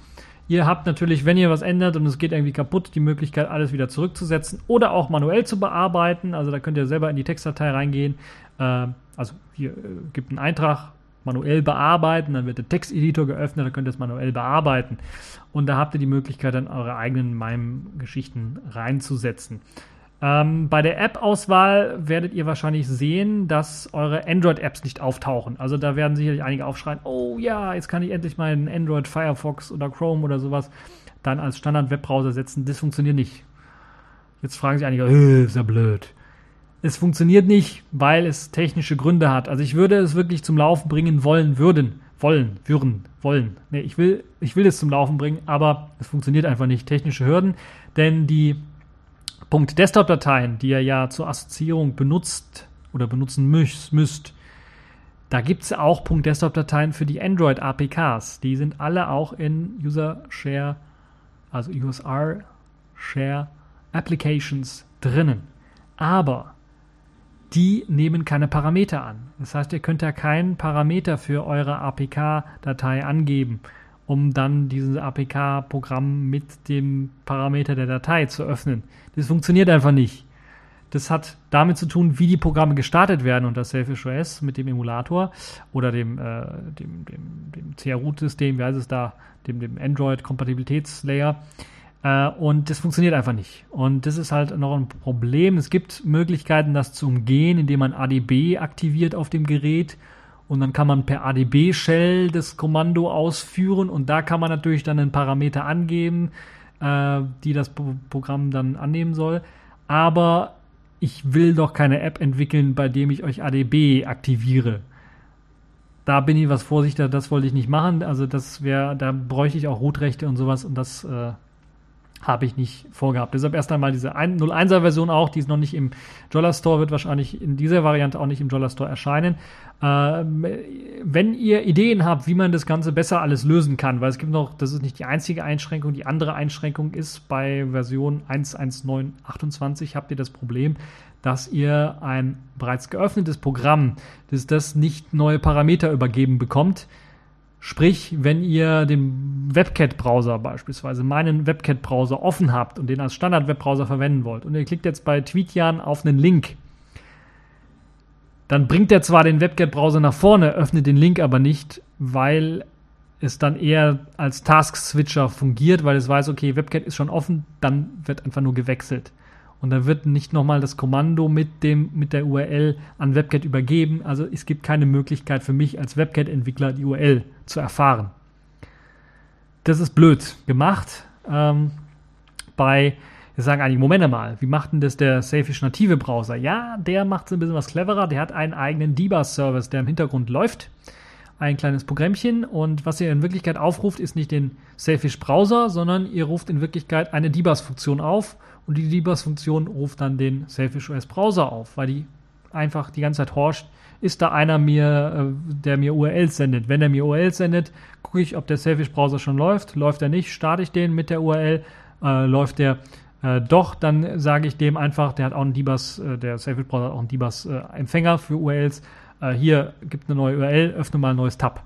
Ihr habt natürlich, wenn ihr was ändert und es geht irgendwie kaputt, die Möglichkeit, alles wieder zurückzusetzen oder auch manuell zu bearbeiten. Also da könnt ihr selber in die Textdatei reingehen. Äh, also hier äh, gibt einen Eintrag, manuell bearbeiten, dann wird der Texteditor geöffnet, dann könnt ihr es manuell bearbeiten. Und da habt ihr die Möglichkeit, dann eure eigenen MIME-Geschichten reinzusetzen. Ähm, bei der App-Auswahl werdet ihr wahrscheinlich sehen, dass eure Android-Apps nicht auftauchen. Also da werden sicherlich einige aufschreien, oh ja, jetzt kann ich endlich meinen Android, Firefox oder Chrome oder sowas dann als Standard-Webbrowser setzen. Das funktioniert nicht. Jetzt fragen sich einige, äh, ist ja blöd. Es funktioniert nicht, weil es technische Gründe hat. Also ich würde es wirklich zum Laufen bringen wollen, würden, wollen, würden, wollen. Nee, ich will, ich will es zum Laufen bringen, aber es funktioniert einfach nicht. Technische Hürden, denn die .desktop-Dateien, die ihr ja zur Assoziierung benutzt oder benutzen müsst, da gibt es auch .desktop-Dateien für die Android-APKs. Die sind alle auch in User Share, also USR Share Applications drinnen. Aber die nehmen keine Parameter an. Das heißt, ihr könnt ja keinen Parameter für eure APK-Datei angeben, um dann dieses APK-Programm mit dem Parameter der Datei zu öffnen. Das funktioniert einfach nicht. Das hat damit zu tun, wie die Programme gestartet werden unter Selfish OS mit dem Emulator oder dem, äh, dem, dem, dem CR-Root-System, wie heißt es da, dem, dem Android-Kompatibilitätslayer. Äh, und das funktioniert einfach nicht. Und das ist halt noch ein Problem. Es gibt Möglichkeiten, das zu umgehen, indem man ADB aktiviert auf dem Gerät. Und dann kann man per ADB-Shell das Kommando ausführen. Und da kann man natürlich dann einen Parameter angeben, äh, die das Programm dann annehmen soll. Aber ich will doch keine App entwickeln, bei dem ich euch ADB aktiviere. Da bin ich was vorsichtiger, das wollte ich nicht machen. Also das wäre, da bräuchte ich auch Rootrechte und sowas und das äh, habe ich nicht vorgehabt. Deshalb erst einmal diese 01er Version auch, die ist noch nicht im Jolla Store, wird wahrscheinlich in dieser Variante auch nicht im Jolla Store erscheinen. Ähm, wenn ihr Ideen habt, wie man das Ganze besser alles lösen kann, weil es gibt noch, das ist nicht die einzige Einschränkung, die andere Einschränkung ist bei Version 1.1.9.28 habt ihr das Problem, dass ihr ein bereits geöffnetes Programm, das das nicht neue Parameter übergeben bekommt, Sprich, wenn ihr den WebCat-Browser beispielsweise, meinen WebCat-Browser offen habt und den als Standard-Webbrowser verwenden wollt und ihr klickt jetzt bei Tweetjan auf einen Link, dann bringt er zwar den WebCat-Browser nach vorne, öffnet den Link aber nicht, weil es dann eher als Task-Switcher fungiert, weil es weiß, okay, WebCat ist schon offen, dann wird einfach nur gewechselt. Und dann wird nicht nochmal das Kommando mit, dem, mit der URL an WebCat übergeben. Also es gibt keine Möglichkeit für mich als WebCat-Entwickler die URL zu erfahren. Das ist blöd gemacht. Ähm, bei, wir sagen eigentlich, Moment mal, wie macht denn das der Safish native Browser? Ja, der macht es ein bisschen was cleverer. Der hat einen eigenen Debug-Service, der im Hintergrund läuft. Ein kleines Programmchen und was ihr in Wirklichkeit aufruft, ist nicht den Safish Browser, sondern ihr ruft in Wirklichkeit eine Debug-Funktion auf und die Debug-Funktion ruft dann den Selfish OS Browser auf, weil die einfach die ganze Zeit horcht, ist da einer mir, äh, der mir URLs sendet. Wenn er mir URLs sendet, gucke ich, ob der Selfish Browser schon läuft. Läuft er nicht, starte ich den mit der URL. Äh, läuft der äh, doch, dann sage ich dem einfach, der hat auch einen äh, der Selfish Browser hat auch einen Debus äh, Empfänger für URLs. Hier gibt eine neue URL, öffne mal ein neues Tab.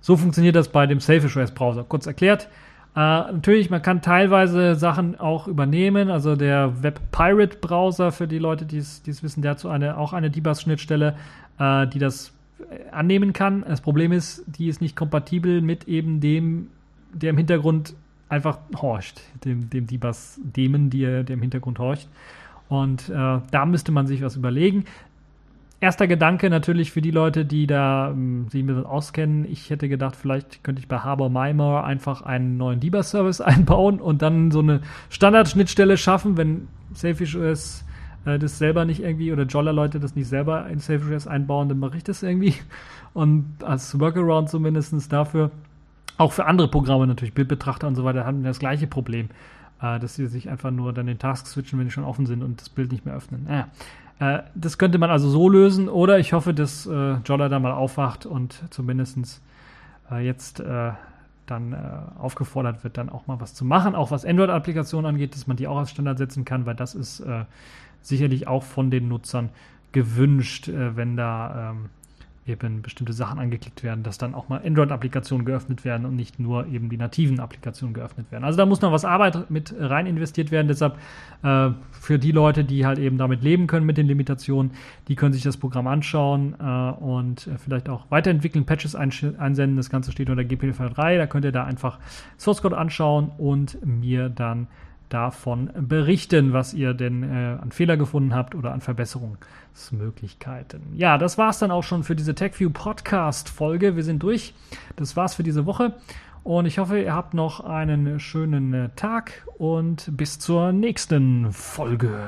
So funktioniert das bei dem Selfish OS Browser. Kurz erklärt, äh, natürlich, man kann teilweise Sachen auch übernehmen. Also der Web Pirate Browser, für die Leute, die es wissen, der hat so eine, auch eine Debug-Schnittstelle, äh, die das äh, annehmen kann. Das Problem ist, die ist nicht kompatibel mit eben dem, der im Hintergrund einfach horcht, dem, dem Debug-Daemon, der im Hintergrund horcht. Und äh, da müsste man sich was überlegen. erster Gedanke natürlich für die Leute, die da ähm, sich mit auskennen. Ich hätte gedacht, vielleicht könnte ich bei Harbor Mymore einfach einen neuen Debug-Service [LAUGHS] einbauen und dann so eine Standardschnittstelle schaffen, wenn Selfish OS äh, das selber nicht irgendwie oder Jolla-Leute das nicht selber in OS einbauen, dann mache ich das irgendwie. [LAUGHS] Und als Workaround zumindest dafür, auch für andere Programme natürlich, Bildbetrachter und so weiter, haben das gleiche Problem, äh, dass sie sich einfach nur dann den Task switchen, wenn die schon offen sind und das Bild nicht mehr öffnen. Naja. Äh, das könnte man also so lösen oder ich hoffe, dass äh, Jolla da mal aufwacht und zumindest äh, jetzt äh, dann äh, aufgefordert wird, dann auch mal was zu machen, auch was Android-Applikationen angeht, dass man die auch als Standard setzen kann, weil das ist äh, sicherlich auch von den Nutzern gewünscht, wenn da ähm, eben bestimmte Sachen angeklickt werden, dass dann auch mal Android-Applikationen geöffnet werden und nicht nur eben die nativen Applikationen geöffnet werden. Also da muss noch was Arbeit mit rein investiert werden. Deshalb äh, für die Leute, die halt eben damit leben können mit den Limitationen, die können sich das Programm anschauen äh, und vielleicht auch weiterentwickeln, Patches einsenden. Das Ganze steht unter GPL3. Da könnt ihr da einfach Source Code anschauen und mir dann davon berichten, was ihr denn äh, an Fehler gefunden habt oder an Verbesserungsmöglichkeiten. Ja, das war's dann auch schon für diese TechView Podcast Folge. Wir sind durch. Das war's für diese Woche. Und ich hoffe, ihr habt noch einen schönen äh, Tag und bis zur nächsten Folge.